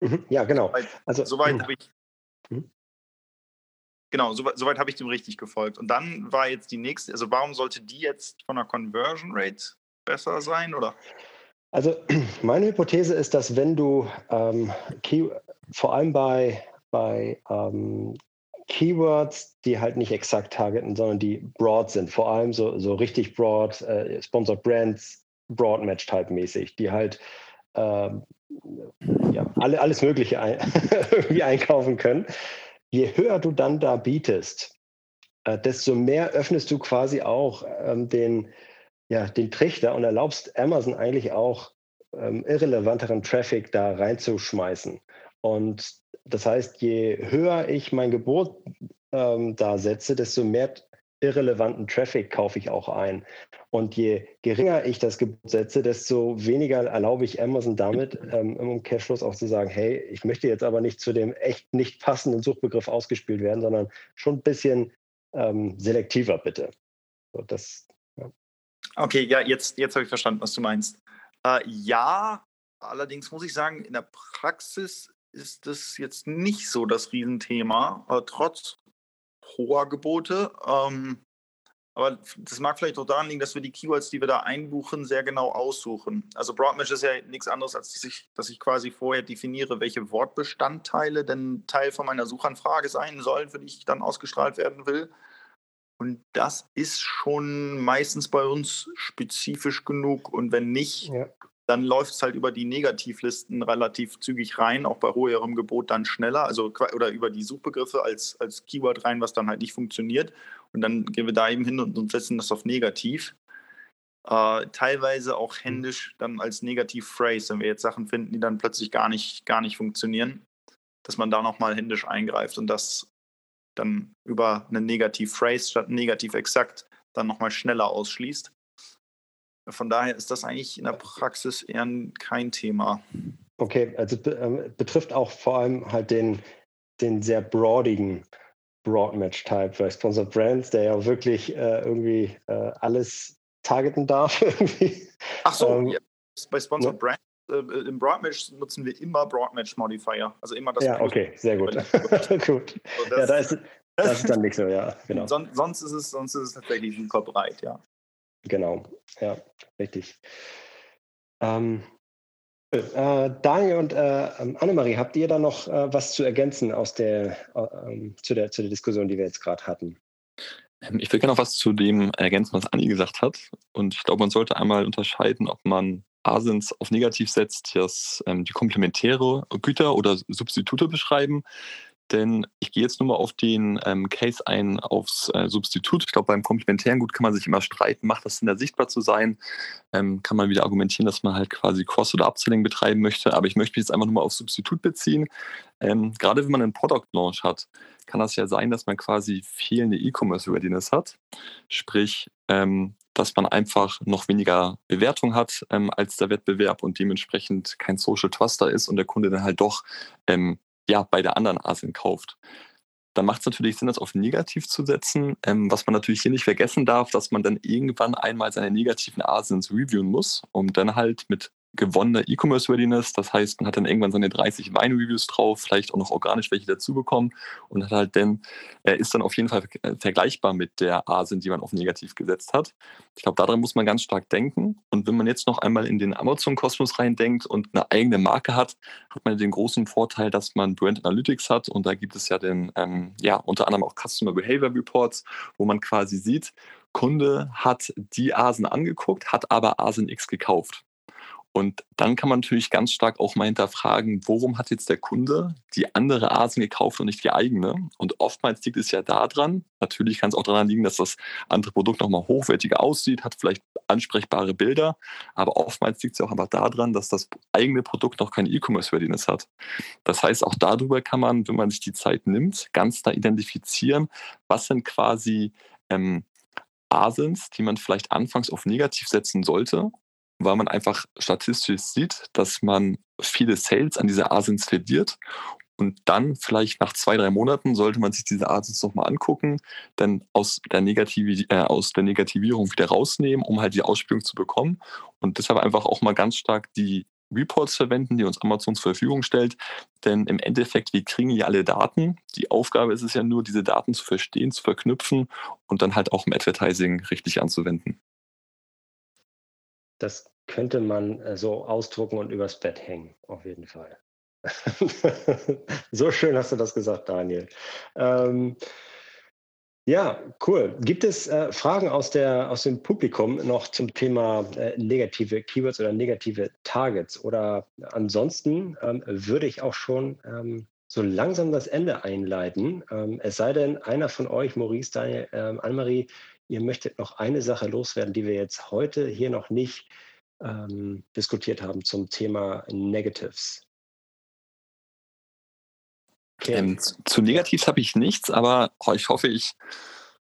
Mhm, ja, genau. Also, soweit habe ich. Mhm. Genau, soweit, soweit habe ich dem richtig gefolgt. Und dann war jetzt die nächste, also warum sollte die jetzt von der Conversion Rate besser sein, oder? Also meine Hypothese ist, dass wenn du ähm, Key, vor allem bei, bei ähm, Keywords, die halt nicht exakt targeten, sondern die broad sind, vor allem so, so richtig broad, äh, Sponsored Brands, Broad Match Type mäßig, die halt ähm, ja, alle, alles Mögliche ein, irgendwie einkaufen können. Je höher du dann da bietest, äh, desto mehr öffnest du quasi auch ähm, den, ja, den Trichter und erlaubst Amazon eigentlich auch ähm, irrelevanteren Traffic da reinzuschmeißen. Und das heißt, je höher ich mein Gebot ähm, da setze, desto mehr irrelevanten Traffic kaufe ich auch ein. Und je geringer ich das Gebot setze, desto weniger erlaube ich Amazon damit, ähm, im Umkehrschluss auch zu sagen, hey, ich möchte jetzt aber nicht zu dem echt nicht passenden Suchbegriff ausgespielt werden, sondern schon ein bisschen ähm, selektiver bitte. So, das. Okay, ja, jetzt, jetzt habe ich verstanden, was du meinst. Äh, ja, allerdings muss ich sagen, in der Praxis ist das jetzt nicht so das Riesenthema, äh, trotz hoher Gebote. Ähm, aber das mag vielleicht auch daran liegen, dass wir die Keywords, die wir da einbuchen, sehr genau aussuchen. Also Broadmatch ist ja nichts anderes, als dass ich, dass ich quasi vorher definiere, welche Wortbestandteile denn Teil von meiner Suchanfrage sein sollen, für die ich dann ausgestrahlt werden will. Und das ist schon meistens bei uns spezifisch genug. Und wenn nicht, ja dann läuft es halt über die Negativlisten relativ zügig rein, auch bei höherem Gebot dann schneller, also oder über die Suchbegriffe als, als Keyword rein, was dann halt nicht funktioniert. Und dann gehen wir da eben hin und, setzen das auf negativ. Äh, teilweise auch händisch dann als Negativ-Phrase, wenn wir jetzt Sachen finden, die dann plötzlich gar nicht, gar nicht funktionieren, dass man da nochmal händisch eingreift und das dann über eine Negativ-Phrase statt Negativ-Exakt dann nochmal schneller ausschließt. Von daher ist das eigentlich in der Praxis eher kein Thema. Okay, also äh, betrifft auch vor allem halt den, den sehr broadigen Broadmatch-Type bei Sponsored Brands, der ja wirklich äh, irgendwie äh, alles targeten darf. Ach so, ähm, ja. bei Sponsored ja. Brands äh, im Broadmatch nutzen wir immer Broadmatch Modifier. Also immer das. Ja, Plus okay, sehr gut. gut. So, das, ja, da ist, das ist dann nicht so, ja, genau. Son sonst, ist es, sonst ist es tatsächlich super breit, ja. Genau, ja, richtig. Ähm, äh, Daniel und äh, ähm, Annemarie, habt ihr da noch äh, was zu ergänzen aus der, äh, ähm, zu, der, zu der Diskussion, die wir jetzt gerade hatten? Ähm, ich will gerne noch was zu dem ergänzen, was Anni gesagt hat. Und ich glaube, man sollte einmal unterscheiden, ob man Asins auf negativ setzt, das ähm, die komplementäre Güter oder Substitute beschreiben, denn ich gehe jetzt nur mal auf den ähm, Case ein, aufs äh, Substitut. Ich glaube, beim komplementären Gut kann man sich immer streiten, macht das Sinn, da sichtbar zu sein? Ähm, kann man wieder argumentieren, dass man halt quasi Cross- oder Upselling betreiben möchte. Aber ich möchte mich jetzt einfach nur mal auf Substitut beziehen. Ähm, gerade wenn man einen Product Launch hat, kann das ja sein, dass man quasi fehlende E-Commerce-Readiness hat. Sprich, ähm, dass man einfach noch weniger Bewertung hat ähm, als der Wettbewerb und dementsprechend kein Social Truster ist und der Kunde dann halt doch ähm, ja, bei der anderen Asien kauft. Dann macht es natürlich Sinn, das auf negativ zu setzen. Ähm, was man natürlich hier nicht vergessen darf, dass man dann irgendwann einmal seine negativen Asins reviewen muss, um dann halt mit gewonnene E-Commerce-Readiness. Das heißt, man hat dann irgendwann seine 30 Wein-Reviews drauf, vielleicht auch noch organisch welche dazu bekommen und hat halt dann, er ist dann auf jeden Fall äh, vergleichbar mit der ASIN, die man auf negativ gesetzt hat. Ich glaube, daran muss man ganz stark denken. Und wenn man jetzt noch einmal in den Amazon-Kosmos reindenkt und eine eigene Marke hat, hat man den großen Vorteil, dass man Brand Analytics hat und da gibt es ja den, ähm, ja, unter anderem auch Customer Behavior Reports, wo man quasi sieht, Kunde hat die Asen angeguckt, hat aber Asen X gekauft. Und dann kann man natürlich ganz stark auch mal hinterfragen, worum hat jetzt der Kunde die andere Asen gekauft und nicht die eigene? Und oftmals liegt es ja daran, natürlich kann es auch daran liegen, dass das andere Produkt nochmal hochwertiger aussieht, hat vielleicht ansprechbare Bilder, aber oftmals liegt es ja auch einfach daran, dass das eigene Produkt noch keine E-Commerce-Readiness hat. Das heißt, auch darüber kann man, wenn man sich die Zeit nimmt, ganz da identifizieren, was sind quasi ähm, Asins, die man vielleicht anfangs auf negativ setzen sollte weil man einfach statistisch sieht, dass man viele Sales an diese Asins verliert. Und dann vielleicht nach zwei, drei Monaten sollte man sich diese Asins nochmal angucken, dann aus der, Negativi äh, aus der Negativierung wieder rausnehmen, um halt die Ausspielung zu bekommen. Und deshalb einfach auch mal ganz stark die Reports verwenden, die uns Amazon zur Verfügung stellt. Denn im Endeffekt, wir kriegen ja alle Daten. Die Aufgabe ist es ja nur, diese Daten zu verstehen, zu verknüpfen und dann halt auch im Advertising richtig anzuwenden. Das könnte man äh, so ausdrucken und übers Bett hängen, auf jeden Fall. so schön hast du das gesagt, Daniel. Ähm, ja, cool. Gibt es äh, Fragen aus, der, aus dem Publikum noch zum Thema äh, negative Keywords oder negative Targets? Oder ansonsten ähm, würde ich auch schon ähm, so langsam das Ende einleiten. Ähm, es sei denn, einer von euch, Maurice, Daniel, ähm, Annemarie, ihr möchtet noch eine Sache loswerden, die wir jetzt heute hier noch nicht ähm, diskutiert haben zum Thema Negatives. Okay. Ähm, zu Negatives habe ich nichts, aber oh, ich hoffe, ich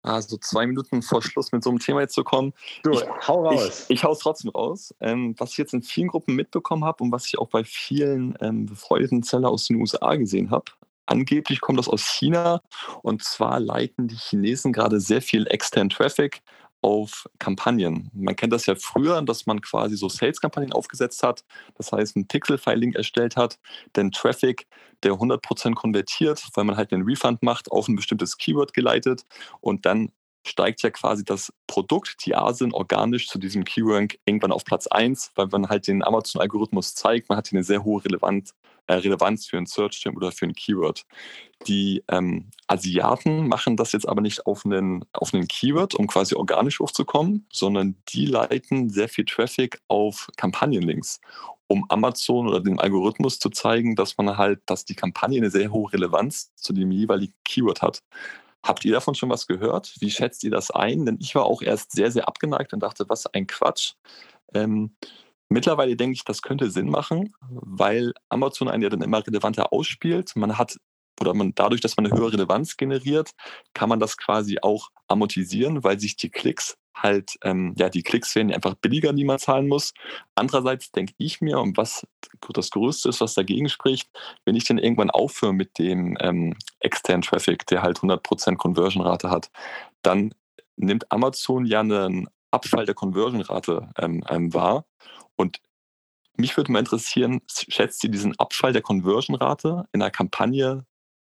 Also zwei Minuten vor Schluss mit so einem Thema jetzt zu kommen. Du, ich, hau raus. Ich, ich hau es trotzdem raus. Ähm, was ich jetzt in vielen Gruppen mitbekommen habe und was ich auch bei vielen ähm, befreundeten Seller aus den USA gesehen habe, angeblich kommt das aus China. Und zwar leiten die Chinesen gerade sehr viel extern Traffic auf Kampagnen. Man kennt das ja früher, dass man quasi so Sales-Kampagnen aufgesetzt hat, das heißt ein Pixel-File-Link erstellt hat, den Traffic, der 100% konvertiert, weil man halt einen Refund macht, auf ein bestimmtes Keyword geleitet. Und dann steigt ja quasi das Produkt, die Asin, organisch zu diesem Keyword irgendwann auf Platz 1, weil man halt den Amazon-Algorithmus zeigt, man hat hier eine sehr hohe Relevanz, Relevanz für ein Search-Term oder für ein Keyword. Die ähm, Asiaten machen das jetzt aber nicht auf einen, auf einen Keyword, um quasi organisch hochzukommen, sondern die leiten sehr viel Traffic auf Kampagnenlinks, um Amazon oder dem Algorithmus zu zeigen, dass man halt, dass die Kampagne eine sehr hohe Relevanz zu dem jeweiligen Keyword hat. Habt ihr davon schon was gehört? Wie schätzt ihr das ein? Denn ich war auch erst sehr, sehr abgeneigt und dachte, was ein Quatsch. Ähm, Mittlerweile denke ich, das könnte Sinn machen, weil Amazon einen ja dann immer relevanter ausspielt. Man hat oder man dadurch, dass man eine höhere Relevanz generiert, kann man das quasi auch amortisieren, weil sich die Klicks halt, ähm, ja, die Klicks werden einfach billiger, die man zahlen muss. Andererseits denke ich mir, und was das Größte ist, was dagegen spricht, wenn ich dann irgendwann aufhöre mit dem ähm, externen Traffic, der halt 100% Conversion-Rate hat, dann nimmt Amazon ja einen Abfall der Conversion-Rate ähm, ähm, wahr. Und mich würde mal interessieren, schätzt ihr diesen Abfall der Conversion-Rate in einer Kampagne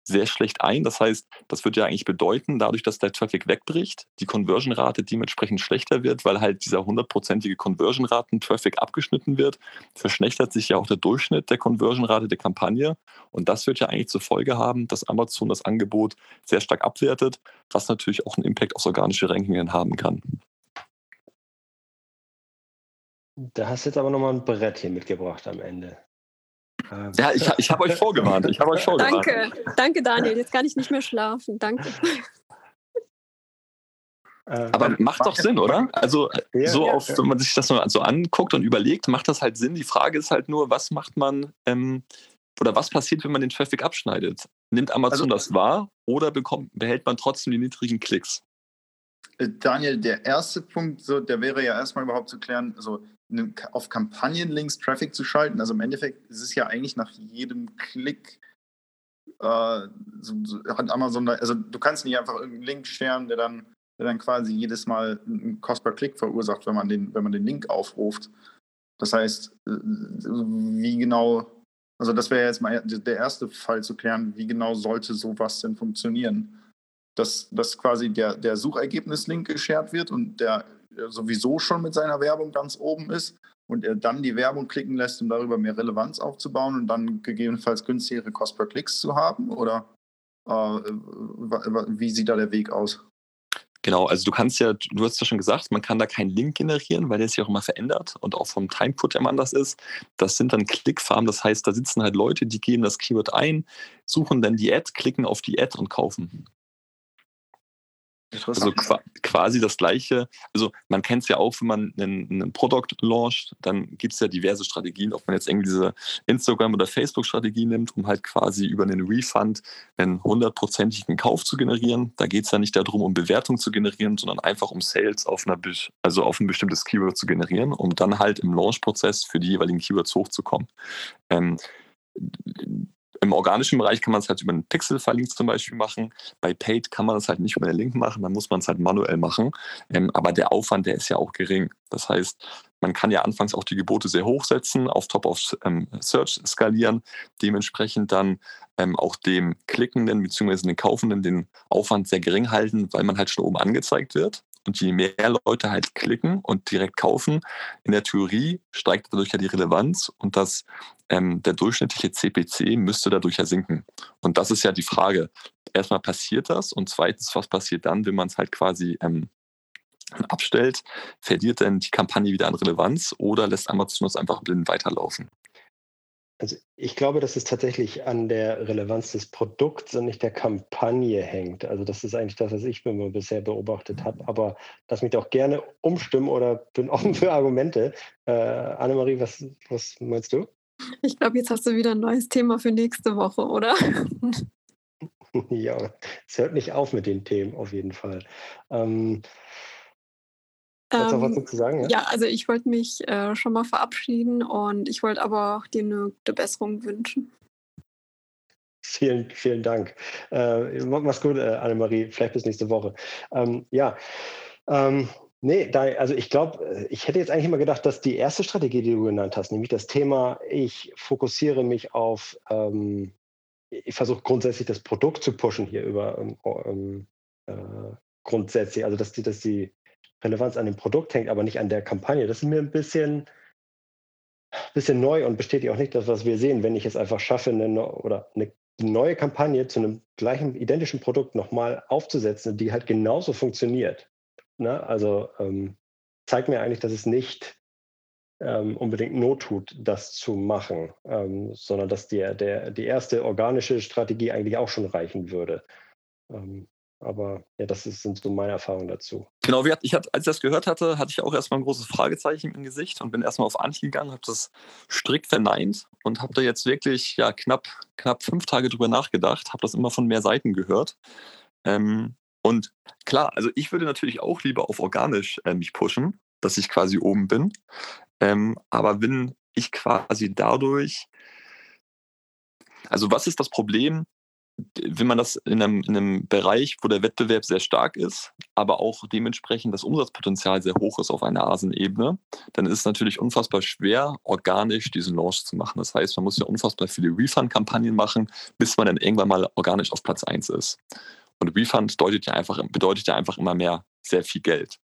sehr schlecht ein. Das heißt, das wird ja eigentlich bedeuten, dadurch, dass der Traffic wegbricht, die Conversion-Rate dementsprechend schlechter wird, weil halt dieser hundertprozentige Conversion-Raten-Traffic abgeschnitten wird, verschlechtert sich ja auch der Durchschnitt der Conversion-Rate der Kampagne. Und das wird ja eigentlich zur Folge haben, dass Amazon das Angebot sehr stark abwertet, was natürlich auch einen Impact aufs organische Ranking haben kann. Da hast du jetzt aber nochmal ein Brett hier mitgebracht am Ende. Ähm. Ja, ich, ich habe euch vorgewarnt. Ich habe euch vorgewarnt. Danke, danke Daniel. Jetzt kann ich nicht mehr schlafen. Danke. Äh, Aber macht doch Sinn, oder? Also ja, so ja, auf, wenn man sich das so, so, anguckt und überlegt, macht das halt Sinn. Die Frage ist halt nur, was macht man ähm, oder was passiert, wenn man den Traffic abschneidet? Nimmt Amazon also, das wahr oder bekommt, behält man trotzdem die niedrigen Klicks? Äh, Daniel, der erste Punkt, so, der wäre ja erstmal überhaupt zu klären, so auf Kampagnenlinks Traffic zu schalten. Also im Endeffekt ist es ja eigentlich nach jedem Klick äh, so, so, hat Amazon, da, also du kannst nicht einfach irgendeinen Link scheren, der dann, der dann quasi jedes Mal einen per Klick verursacht, wenn man den, wenn man den Link aufruft. Das heißt, äh, wie genau, also das wäre jetzt mal der erste Fall zu klären, wie genau sollte sowas denn funktionieren? Dass, dass quasi der, der Suchergebnis-Link geshared wird und der sowieso schon mit seiner Werbung ganz oben ist und er dann die Werbung klicken lässt, um darüber mehr Relevanz aufzubauen und dann gegebenenfalls günstigere Cost per Klicks zu haben? Oder äh, wie sieht da der Weg aus? Genau, also du kannst ja, du hast ja schon gesagt, man kann da keinen Link generieren, weil der sich auch immer verändert und auch vom Timecode immer anders ist. Das sind dann Klickfarmen, das heißt, da sitzen halt Leute, die geben das Keyword ein, suchen dann die Ad, klicken auf die Ad und kaufen. Also quasi das gleiche. Also man kennt es ja auch, wenn man einen Produkt launcht, dann gibt es ja diverse Strategien, ob man jetzt irgendwie diese Instagram- oder Facebook-Strategie nimmt, um halt quasi über einen Refund einen hundertprozentigen Kauf zu generieren. Da geht es ja nicht darum, um Bewertung zu generieren, sondern einfach um Sales auf einer, also auf ein bestimmtes Keyword zu generieren, um dann halt im Launch-Prozess für die jeweiligen Keywords hochzukommen. Ähm, im organischen Bereich kann man es halt über einen Pixel-Verlink zum Beispiel machen. Bei Paid kann man es halt nicht über den Link machen, dann muss man es halt manuell machen. Ähm, aber der Aufwand, der ist ja auch gering. Das heißt, man kann ja anfangs auch die Gebote sehr hoch setzen, auf Top of ähm, Search skalieren, dementsprechend dann ähm, auch dem Klickenden bzw. den Kaufenden den Aufwand sehr gering halten, weil man halt schon oben angezeigt wird. Und je mehr Leute halt klicken und direkt kaufen, in der Theorie steigt dadurch ja die Relevanz und das, ähm, der durchschnittliche CPC müsste dadurch ja sinken. Und das ist ja die Frage. Erstmal passiert das und zweitens, was passiert dann, wenn man es halt quasi ähm, abstellt? Verliert denn die Kampagne wieder an Relevanz oder lässt Amazon es einfach blind weiterlaufen? Also ich glaube, dass es tatsächlich an der Relevanz des Produkts und nicht der Kampagne hängt. Also das ist eigentlich das, was ich bisher beobachtet habe. Aber lass mich doch gerne umstimmen oder bin offen für Argumente. Äh, Annemarie, was, was meinst du? Ich glaube, jetzt hast du wieder ein neues Thema für nächste Woche, oder? ja, es hört nicht auf mit den Themen, auf jeden Fall. Ähm, ähm, was zu sagen? Ja, ja also ich wollte mich äh, schon mal verabschieden und ich wollte aber auch dir eine gute Besserung wünschen. Vielen, vielen Dank. Äh, mach's gut, äh, Annemarie. Vielleicht bis nächste Woche. Ähm, ja, ähm, nee, da, also ich glaube, äh, ich hätte jetzt eigentlich immer gedacht, dass die erste Strategie, die du genannt hast, nämlich das Thema, ich fokussiere mich auf, ähm, ich versuche grundsätzlich das Produkt zu pushen hier über ähm, ähm äh, grundsätzlich, also dass die, dass die Relevanz an dem Produkt hängt, aber nicht an der Kampagne. Das ist mir ein bisschen, bisschen neu und bestätigt auch nicht das, was wir sehen, wenn ich es einfach schaffe, eine, oder eine neue Kampagne zu einem gleichen, identischen Produkt nochmal aufzusetzen, die halt genauso funktioniert. Ne? Also ähm, zeigt mir eigentlich, dass es nicht ähm, unbedingt Not tut, das zu machen, ähm, sondern dass die, der, die erste organische Strategie eigentlich auch schon reichen würde. Ähm, aber ja, das ist, sind so meine Erfahrungen dazu. Genau, ich hatte, als ich das gehört hatte, hatte ich auch erstmal ein großes Fragezeichen im Gesicht und bin erstmal auf Anhieb gegangen, habe das strikt verneint und habe da jetzt wirklich ja knapp, knapp fünf Tage drüber nachgedacht, habe das immer von mehr Seiten gehört. Ähm, und klar, also ich würde natürlich auch lieber auf organisch äh, mich pushen, dass ich quasi oben bin. Ähm, aber wenn ich quasi dadurch, also was ist das Problem, wenn man das in einem, in einem Bereich, wo der Wettbewerb sehr stark ist, aber auch dementsprechend das Umsatzpotenzial sehr hoch ist auf einer Asenebene, dann ist es natürlich unfassbar schwer, organisch diesen Launch zu machen. Das heißt, man muss ja unfassbar viele Refund-Kampagnen machen, bis man dann irgendwann mal organisch auf Platz 1 ist. Und Refund bedeutet ja einfach, bedeutet ja einfach immer mehr sehr viel Geld.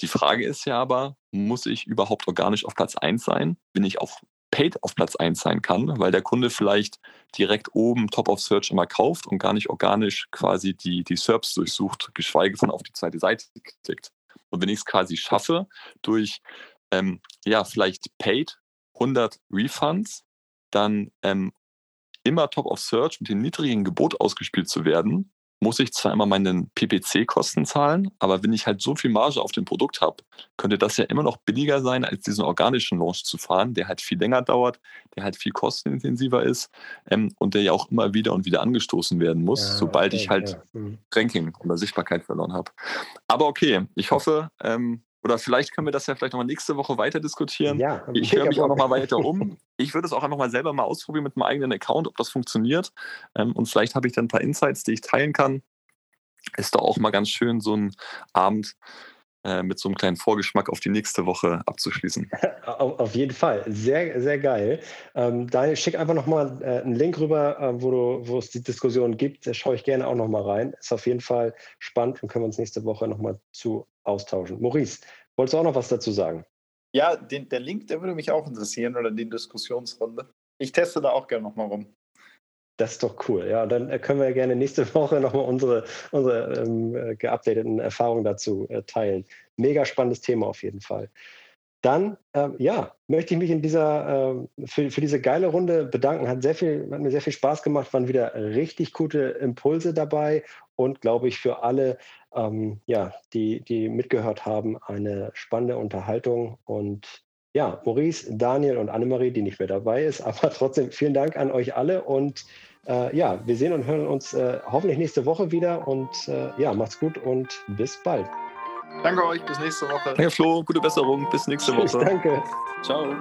Die Frage ist ja aber, muss ich überhaupt organisch auf Platz 1 sein? Bin ich auch Paid auf Platz 1 sein kann, weil der Kunde vielleicht direkt oben Top of Search immer kauft und gar nicht organisch quasi die, die SERPs durchsucht, geschweige von auf die zweite Seite klickt. Und wenn ich es quasi schaffe, durch ähm, ja, vielleicht Paid 100 Refunds, dann ähm, immer Top of Search mit dem niedrigen Gebot ausgespielt zu werden, muss ich zwar immer meinen PPC-Kosten zahlen, aber wenn ich halt so viel Marge auf dem Produkt habe, könnte das ja immer noch billiger sein, als diesen organischen Launch zu fahren, der halt viel länger dauert, der halt viel kostenintensiver ist ähm, und der ja auch immer wieder und wieder angestoßen werden muss, ja, sobald okay, ich halt ja. Mhm. Ranking oder Sichtbarkeit verloren habe. Aber okay, ich hoffe, ähm, oder vielleicht können wir das ja vielleicht nochmal nächste Woche weiter diskutieren. Ja, ich höre mich auch nochmal weiter um. Ich würde es auch einfach mal selber mal ausprobieren mit meinem eigenen Account, ob das funktioniert. Ähm, und vielleicht habe ich dann ein paar Insights, die ich teilen kann. Ist doch auch mal ganz schön, so ein Abend äh, mit so einem kleinen Vorgeschmack auf die nächste Woche abzuschließen. Auf jeden Fall. Sehr, sehr geil. Ähm, Daniel, schick einfach nochmal äh, einen Link rüber, äh, wo, du, wo es die Diskussion gibt. Da schaue ich gerne auch nochmal rein. Ist auf jeden Fall spannend und können wir uns nächste Woche nochmal zu austauschen. Maurice, wolltest du auch noch was dazu sagen? Ja, den, der Link, der würde mich auch interessieren oder die Diskussionsrunde. Ich teste da auch gerne nochmal rum. Das ist doch cool. Ja, dann äh, können wir gerne nächste Woche nochmal unsere, unsere ähm, äh, geupdateten Erfahrungen dazu äh, teilen. Mega spannendes Thema auf jeden Fall. Dann, ähm, ja, möchte ich mich in dieser, äh, für, für diese geile Runde bedanken. Hat, sehr viel, hat mir sehr viel Spaß gemacht, waren wieder richtig gute Impulse dabei und, glaube ich, für alle, ähm, ja, die, die mitgehört haben, eine spannende Unterhaltung. Und ja, Maurice, Daniel und Annemarie, die nicht mehr dabei ist, aber trotzdem vielen Dank an euch alle und äh, ja, wir sehen und hören uns äh, hoffentlich nächste Woche wieder und äh, ja, macht's gut und bis bald. Danke euch, bis nächste Woche. Danke Flo, gute Besserung, bis nächste Woche. Danke. Ciao.